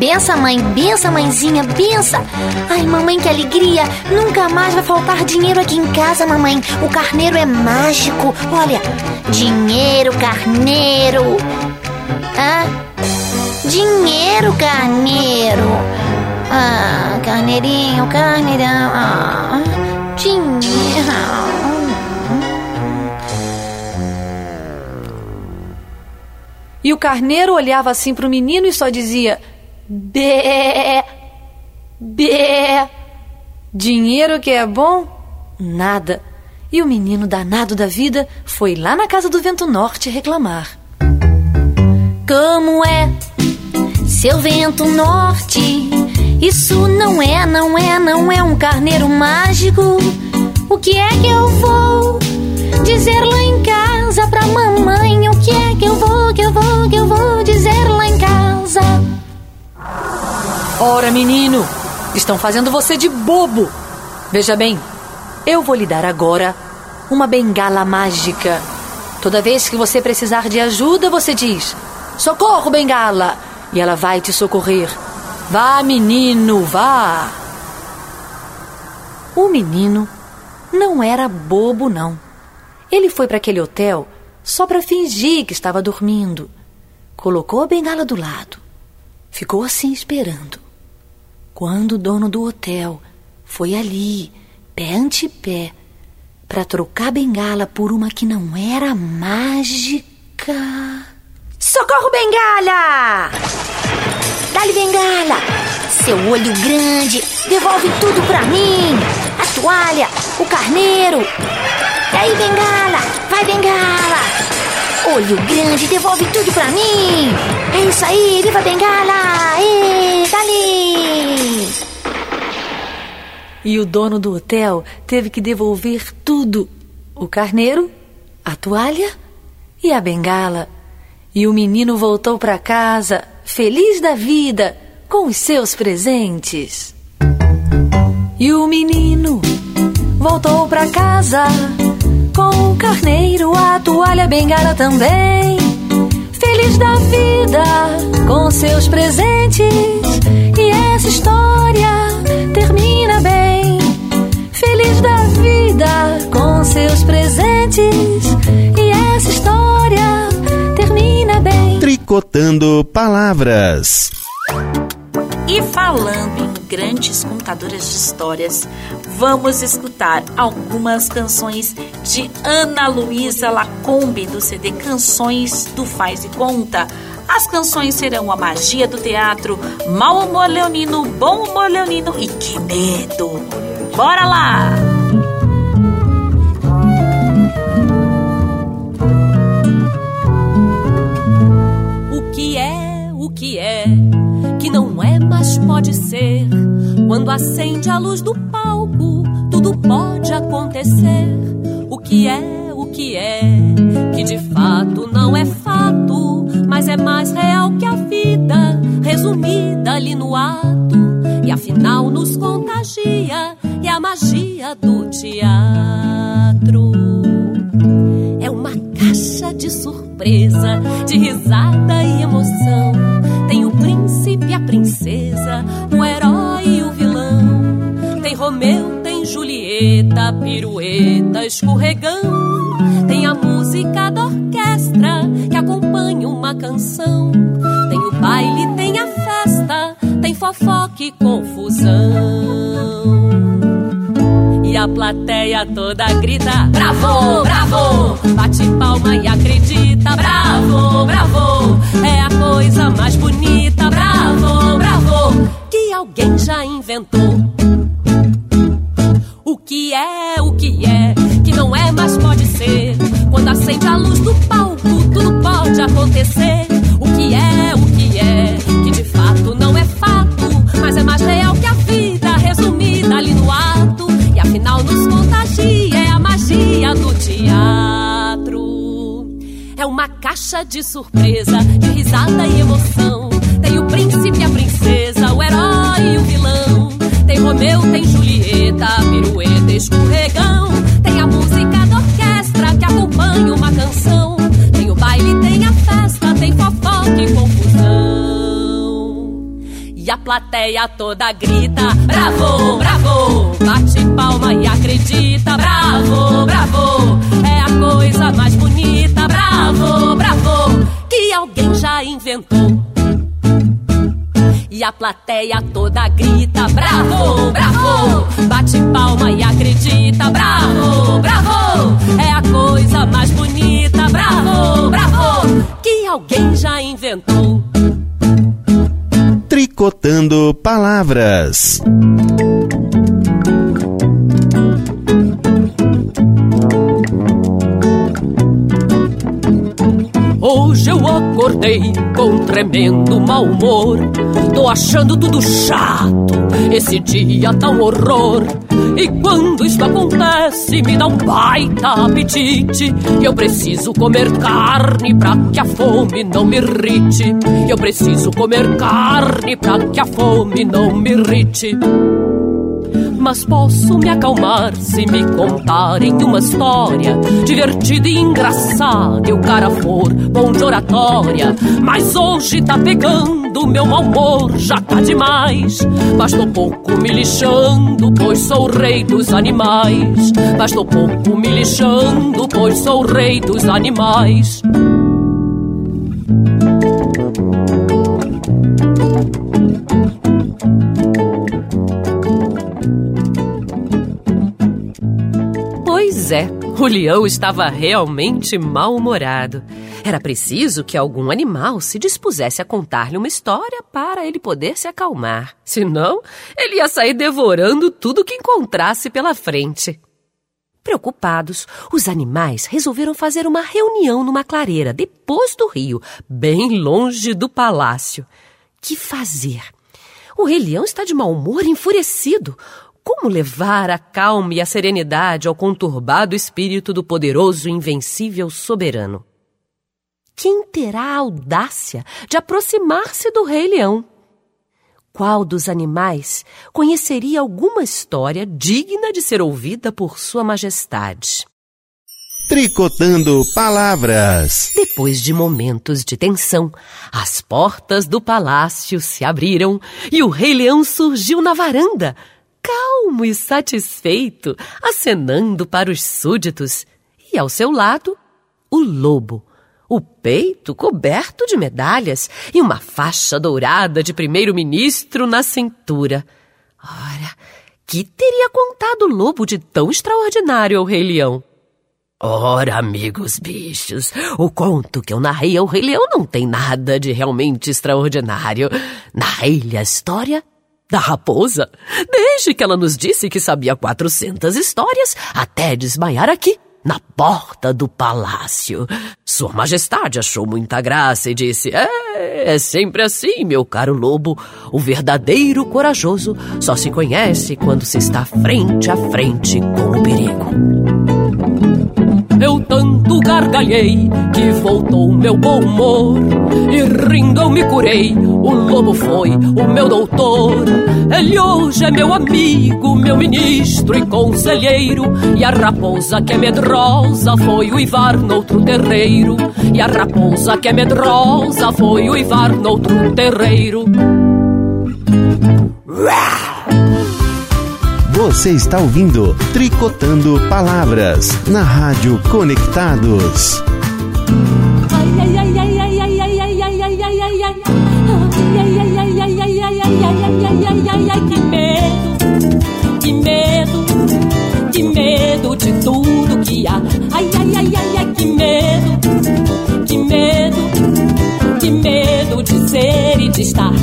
Bença, mãe, bença, mãezinha, bença. Ai, mamãe, que alegria. Nunca mais vai faltar dinheiro aqui em casa, mamãe. O carneiro é mágico. Olha, dinheiro, carneiro. Ah, dinheiro, carneiro. Ah, carneirinho, carneirão. Ah, dinheiro. E o carneiro olhava assim para o menino e só dizia: Bé, bé. Dinheiro que é bom? Nada. E o menino danado da vida foi lá na casa do vento norte reclamar. Como é, seu vento norte? Isso não é, não é, não é um carneiro mágico. O que é que eu vou dizer lá em casa pra mamãe? O que é que eu vou, que eu vou, que eu vou Ora, menino, estão fazendo você de bobo. Veja bem, eu vou lhe dar agora uma bengala mágica. Toda vez que você precisar de ajuda, você diz: Socorro, bengala! E ela vai te socorrer. Vá, menino, vá! O menino não era bobo, não. Ele foi para aquele hotel só para fingir que estava dormindo. Colocou a bengala do lado. Ficou assim esperando. Quando o dono do hotel foi ali, pé ante pé, para trocar bengala por uma que não era mágica. Socorro, bengala! Dá-lhe bengala! Seu olho grande, devolve tudo pra mim! A toalha, o carneiro! E aí, bengala? Vai, bengala! Olho grande, devolve tudo pra mim! É isso aí, viva bengala! Ê, dali! E o dono do hotel teve que devolver tudo: o carneiro, a toalha e a bengala. E o menino voltou para casa, feliz da vida, com os seus presentes. E o menino voltou para casa, com o carneiro, a toalha, a bengala também. Feliz da vida, com seus presentes. E essa história termina vida, com seus presentes. E essa história termina bem. Tricotando palavras. E falando em grandes contadoras de histórias, vamos escutar algumas canções de Ana Luísa Lacombe do CD Canções do Faz e Conta. As canções serão A Magia do Teatro, Mal Humor Leonino, Bom Humor Leonino e Que Medo. Bora lá! Que é, o que é, que não é, mas pode ser. Quando acende a luz do palco, tudo pode acontecer. O que é, o que é, que de fato não é fato, mas é mais real que a vida, resumida ali no ato. E afinal nos contagia, é a magia do teatro. É uma caixa de surpresa, de risada e emoção. Tem o príncipe e a princesa, o herói e o vilão. Tem Romeu, tem Julieta, pirueta, escorregão. Tem a música da orquestra que acompanha uma canção. Tem o baile, tem a festa, tem fofoca e confusão. E a plateia toda grita: Bravo, bravo! Bate palma e acredita: Bravo, bravo! É a coisa mais bonita: Bravo, bravo! Que alguém já inventou. O que é, o que é, que não é, mas pode ser. Quando acende a luz do palco, tudo pode acontecer. O que é, o que é, de surpresa, de risada e emoção. Tem o príncipe e a princesa, o herói e o vilão. Tem Romeu, tem Julieta, pirueta, escorregão. Tem a música da orquestra que acompanha uma canção. Tem o baile, tem a festa, tem fofoca e confusão. E a plateia toda grita: Bravo, bravo! Bate palma e acredita: inventou. E a plateia toda grita: Bravo, bravo! Bate palma e acredita: Bravo, bravo! É a coisa mais bonita: Bravo, bravo! Que alguém já inventou. Tricotando palavras. Hoje eu acordei com tremendo mau humor. Tô achando tudo chato, esse dia tá um horror. E quando isso acontece, me dá um baita apetite. Eu preciso comer carne pra que a fome não me irrite. Eu preciso comer carne pra que a fome não me irrite. Mas posso me acalmar se me contarem uma história divertida e engraçada e o cara for bom de oratória. Mas hoje tá pegando, meu mau humor já tá demais. Mas tô pouco me lixando, pois sou o rei dos animais. Mas tô pouco me lixando, pois sou o rei dos animais. Pois é, O leão estava realmente mal-humorado. Era preciso que algum animal se dispusesse a contar-lhe uma história para ele poder se acalmar. Senão, ele ia sair devorando tudo que encontrasse pela frente. Preocupados, os animais resolveram fazer uma reunião numa clareira depois do rio, bem longe do palácio. Que fazer? O rei leão está de mau humor, enfurecido. Como levar a calma e a serenidade ao conturbado espírito do poderoso e invencível soberano? Quem terá a audácia de aproximar-se do rei leão? Qual dos animais conheceria alguma história digna de ser ouvida por Sua Majestade? Tricotando Palavras. Depois de momentos de tensão, as portas do palácio se abriram e o Rei Leão surgiu na varanda, calmo e satisfeito, acenando para os súditos. E ao seu lado, o lobo, o peito coberto de medalhas e uma faixa dourada de primeiro-ministro na cintura. Ora, que teria contado o lobo de tão extraordinário ao Rei Leão? Ora, amigos bichos, o conto que eu narrei ao Rei Leão não tem nada de realmente extraordinário. Narrei-lhe a história da raposa, desde que ela nos disse que sabia 400 histórias, até desmaiar aqui, na porta do palácio. Sua Majestade achou muita graça e disse: É, é sempre assim, meu caro lobo. O verdadeiro corajoso só se conhece quando se está frente a frente com o perigo. Eu tanto gargalhei que voltou meu bom humor. E rindo eu me curei, o lobo foi o meu doutor. Ele hoje é meu amigo, meu ministro e conselheiro. E a raposa que é medrosa foi uivar noutro terreiro. E a raposa que é medrosa foi uivar noutro terreiro Você está ouvindo Tricotando Palavras na Rádio Conectados. Ai, ai, ai, ai, ai, ai, ai, ai, ai, ai, ai, ai, ai, ai, ai, ai, ai, ai, que medo, que medo, que medo de tudo que há. Ai, ai, ai, ai, ai, que medo, que medo, que medo de ser e de estar.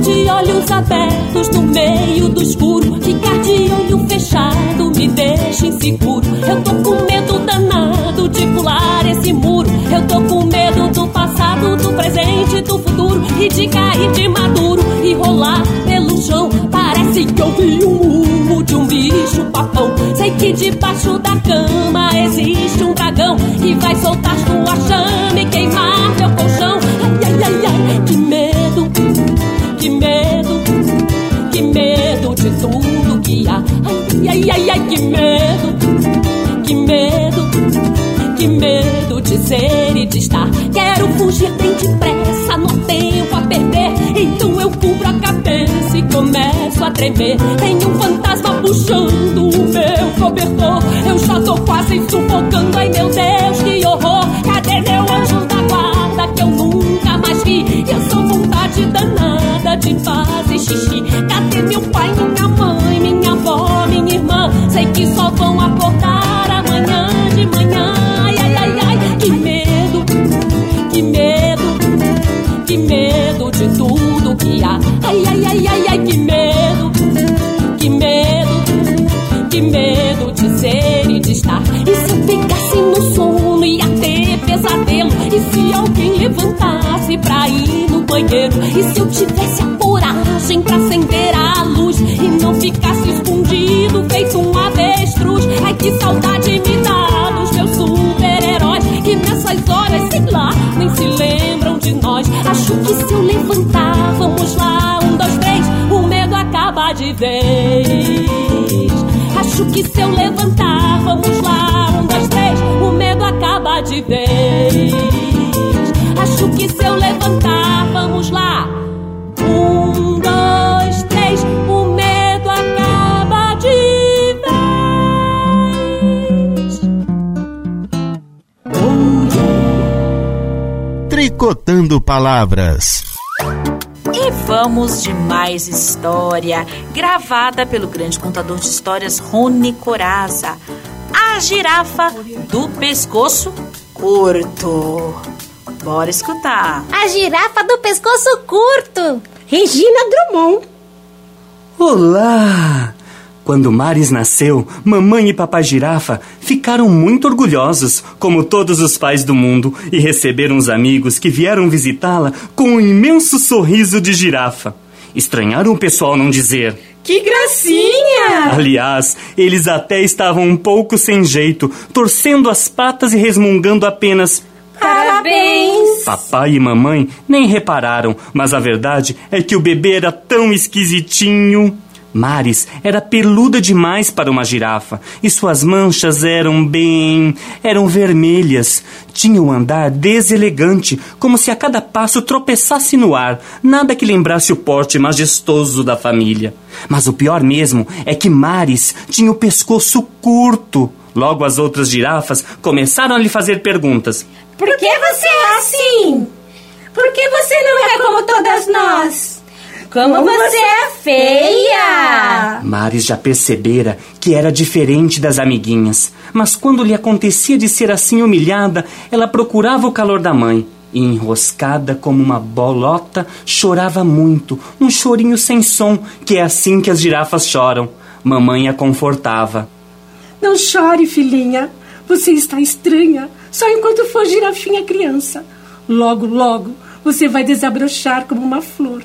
De olhos abertos no meio do escuro. Ficar de olho fechado me deixa inseguro. Eu tô com medo danado de pular esse muro. Eu tô com medo do passado, do presente, do futuro. E de cair de maduro e rolar pelo chão. Parece que eu vi um urro de um bicho papão. Sei que debaixo da cama existe um dragão. Que vai soltar sua chama e queimar medo de ser e de estar. Quero fugir bem depressa, não tempo a perder. Então eu cubro a cabeça e começo a tremer. Tem um fantasma puxando o meu cobertor. Eu já tô quase sufocando, ai meu Deus, que horror. Cadê meu anjo da guarda que eu nunca mais vi? Eu sou vontade danada de fazer xixi. Cadê meu pai, minha mãe, minha avó, minha irmã? Sei que só vão acordar Ai, ai, ai, ai, ai, que medo, que medo, que medo de ser e de estar. E se eu ficasse no sono, ia ter pesadelo. E se alguém levantasse pra ir no banheiro? E se eu tivesse a coragem pra acender a luz e não ficasse escondido, feito um avestruz? Ai, que saudade me dá dos meus super-heróis que nessas horas, sei lá, nem se lembram de nós. Acho que se eu levantar, de vez. Acho que se eu levantar, vamos lá, um, dois, três, o medo acaba de vez. Acho que se eu levantar, vamos lá, um, dois, três, o medo acaba de vez. Tricotando Palavras. E vamos de mais história, gravada pelo grande contador de histórias Rony Coraza. a girafa do pescoço curto. Bora escutar. A girafa do pescoço curto. Regina Drummond. Olá! Quando Maris nasceu, mamãe e papai girafa ficaram muito orgulhosos, como todos os pais do mundo, e receberam os amigos que vieram visitá-la com um imenso sorriso de girafa. Estranharam o pessoal não dizer. Que gracinha! Aliás, eles até estavam um pouco sem jeito, torcendo as patas e resmungando apenas. Parabéns! Papai e mamãe nem repararam, mas a verdade é que o bebê era tão esquisitinho. Maris era peluda demais para uma girafa e suas manchas eram bem. eram vermelhas. Tinha um andar deselegante, como se a cada passo tropeçasse no ar, nada que lembrasse o porte majestoso da família. Mas o pior mesmo é que Maris tinha o pescoço curto. Logo as outras girafas começaram a lhe fazer perguntas. Por que você é assim? Por que você não é como todas nós? Como você é feia! Maris já percebera que era diferente das amiguinhas, mas quando lhe acontecia de ser assim humilhada, ela procurava o calor da mãe. E enroscada como uma bolota, chorava muito, um chorinho sem som, que é assim que as girafas choram. Mamãe a confortava. Não chore, filhinha. Você está estranha, só enquanto for girafinha criança. Logo, logo, você vai desabrochar como uma flor.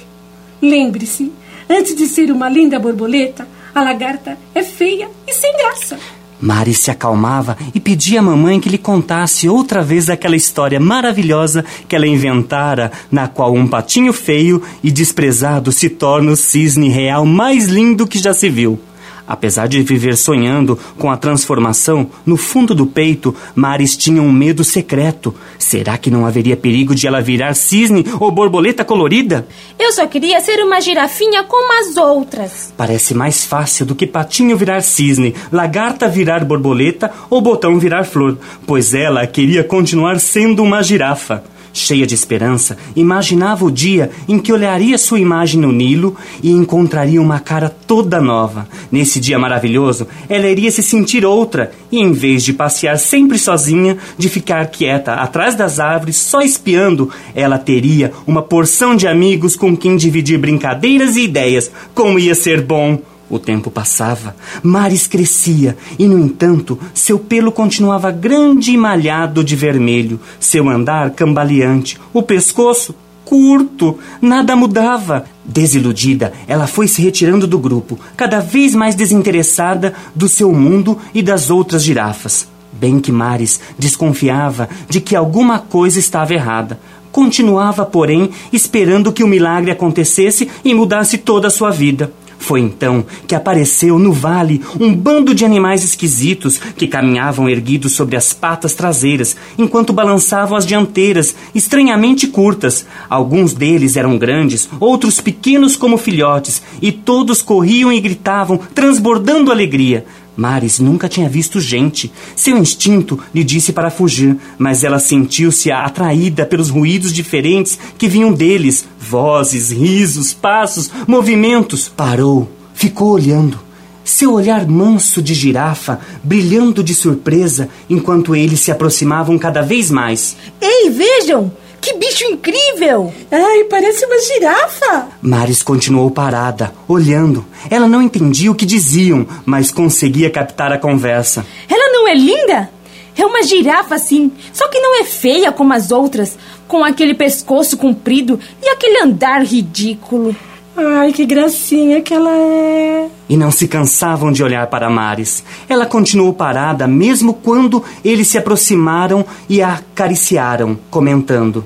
Lembre-se, antes de ser uma linda borboleta, a lagarta é feia e sem graça. Mari se acalmava e pedia à mamãe que lhe contasse outra vez aquela história maravilhosa que ela inventara, na qual um patinho feio e desprezado se torna o cisne real mais lindo que já se viu. Apesar de viver sonhando com a transformação, no fundo do peito, Maris tinha um medo secreto. Será que não haveria perigo de ela virar cisne ou borboleta colorida? Eu só queria ser uma girafinha como as outras. Parece mais fácil do que patinho virar cisne, lagarta virar borboleta ou botão virar flor, pois ela queria continuar sendo uma girafa. Cheia de esperança, imaginava o dia em que olharia sua imagem no Nilo e encontraria uma cara toda nova. Nesse dia maravilhoso, ela iria se sentir outra e, em vez de passear sempre sozinha, de ficar quieta atrás das árvores só espiando, ela teria uma porção de amigos com quem dividir brincadeiras e ideias. Como ia ser bom! O tempo passava, Maris crescia e, no entanto, seu pelo continuava grande e malhado de vermelho, seu andar cambaleante, o pescoço curto, nada mudava. Desiludida, ela foi se retirando do grupo, cada vez mais desinteressada do seu mundo e das outras girafas. Bem que Maris desconfiava de que alguma coisa estava errada. Continuava, porém, esperando que o milagre acontecesse e mudasse toda a sua vida. Foi então que apareceu no vale um bando de animais esquisitos que caminhavam erguidos sobre as patas traseiras, enquanto balançavam as dianteiras, estranhamente curtas. Alguns deles eram grandes, outros pequenos como filhotes, e todos corriam e gritavam, transbordando alegria. Maris nunca tinha visto gente. Seu instinto lhe disse para fugir, mas ela sentiu-se atraída pelos ruídos diferentes que vinham deles vozes, risos, passos, movimentos. Parou, ficou olhando. Seu olhar manso de girafa brilhando de surpresa enquanto eles se aproximavam cada vez mais. Ei, vejam! Que bicho incrível! Ai, parece uma girafa! Maris continuou parada, olhando. Ela não entendia o que diziam, mas conseguia captar a conversa. Ela não é linda? É uma girafa, sim, só que não é feia como as outras, com aquele pescoço comprido e aquele andar ridículo. Ai, que gracinha que ela é. E não se cansavam de olhar para Maris. Ela continuou parada, mesmo quando eles se aproximaram e a acariciaram, comentando: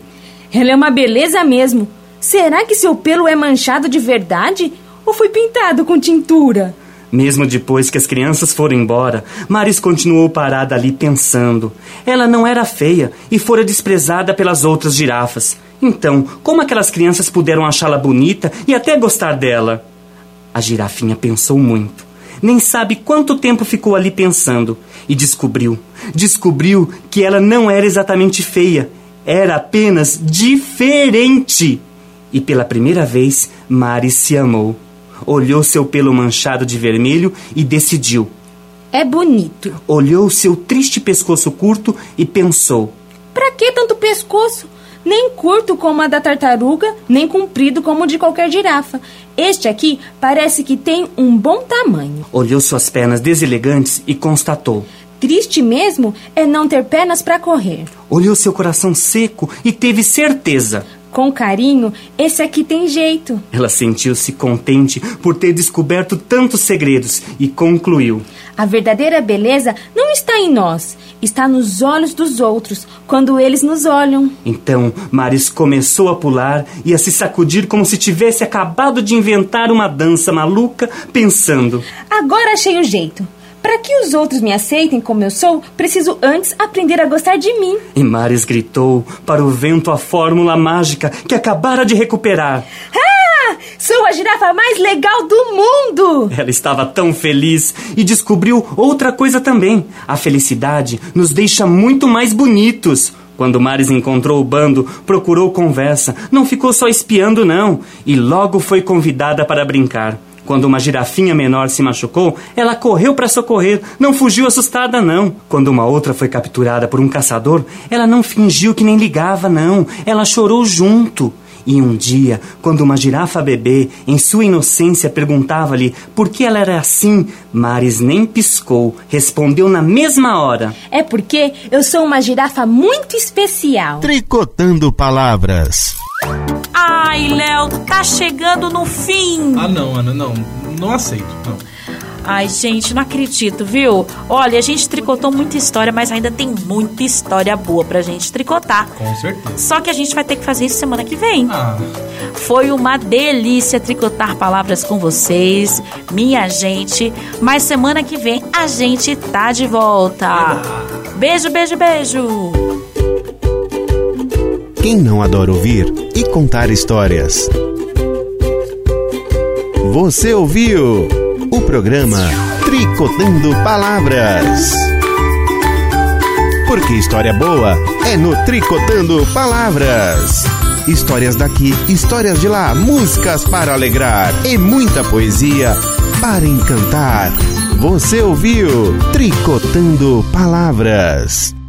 ela é uma beleza mesmo. Será que seu pelo é manchado de verdade? Ou foi pintado com tintura? Mesmo depois que as crianças foram embora, Maris continuou parada ali pensando. Ela não era feia e fora desprezada pelas outras girafas. Então, como aquelas crianças puderam achá-la bonita e até gostar dela? A girafinha pensou muito. Nem sabe quanto tempo ficou ali pensando e descobriu. Descobriu que ela não era exatamente feia era apenas diferente. E pela primeira vez, Mari se amou. Olhou seu pelo manchado de vermelho e decidiu: É bonito. Olhou seu triste pescoço curto e pensou: Pra que tanto pescoço? Nem curto como a da tartaruga, nem comprido como o de qualquer girafa. Este aqui parece que tem um bom tamanho. Olhou suas pernas deselegantes e constatou: Triste mesmo é não ter pernas para correr. Olhou seu coração seco e teve certeza. Com carinho, esse aqui tem jeito. Ela sentiu-se contente por ter descoberto tantos segredos e concluiu: A verdadeira beleza não está em nós, está nos olhos dos outros, quando eles nos olham. Então, Maris começou a pular e a se sacudir como se tivesse acabado de inventar uma dança maluca, pensando: Agora achei o jeito. Para que os outros me aceitem como eu sou, preciso antes aprender a gostar de mim. E Maris gritou para o vento a fórmula mágica que acabara de recuperar. Ah! Sou a girafa mais legal do mundo! Ela estava tão feliz e descobriu outra coisa também. A felicidade nos deixa muito mais bonitos. Quando Maris encontrou o bando, procurou conversa, não ficou só espiando, não, e logo foi convidada para brincar. Quando uma girafinha menor se machucou, ela correu para socorrer, não fugiu assustada, não. Quando uma outra foi capturada por um caçador, ela não fingiu que nem ligava, não. Ela chorou junto. E um dia, quando uma girafa bebê, em sua inocência, perguntava-lhe por que ela era assim, Maris nem piscou, respondeu na mesma hora: É porque eu sou uma girafa muito especial. Tricotando palavras. Ai, Léo, tá chegando no fim. Ah, não, Ana, não. Não aceito, não. Ai, gente, não acredito, viu? Olha, a gente tricotou muita história, mas ainda tem muita história boa pra gente tricotar. Com certeza. Só que a gente vai ter que fazer isso semana que vem. Ah. Foi uma delícia tricotar palavras com vocês, minha gente. Mas semana que vem a gente tá de volta. Beijo, beijo, beijo. Quem não adora ouvir e contar histórias? Você ouviu o programa Tricotando Palavras. Porque história boa é no Tricotando Palavras. Histórias daqui, histórias de lá, músicas para alegrar e muita poesia para encantar. Você ouviu Tricotando Palavras.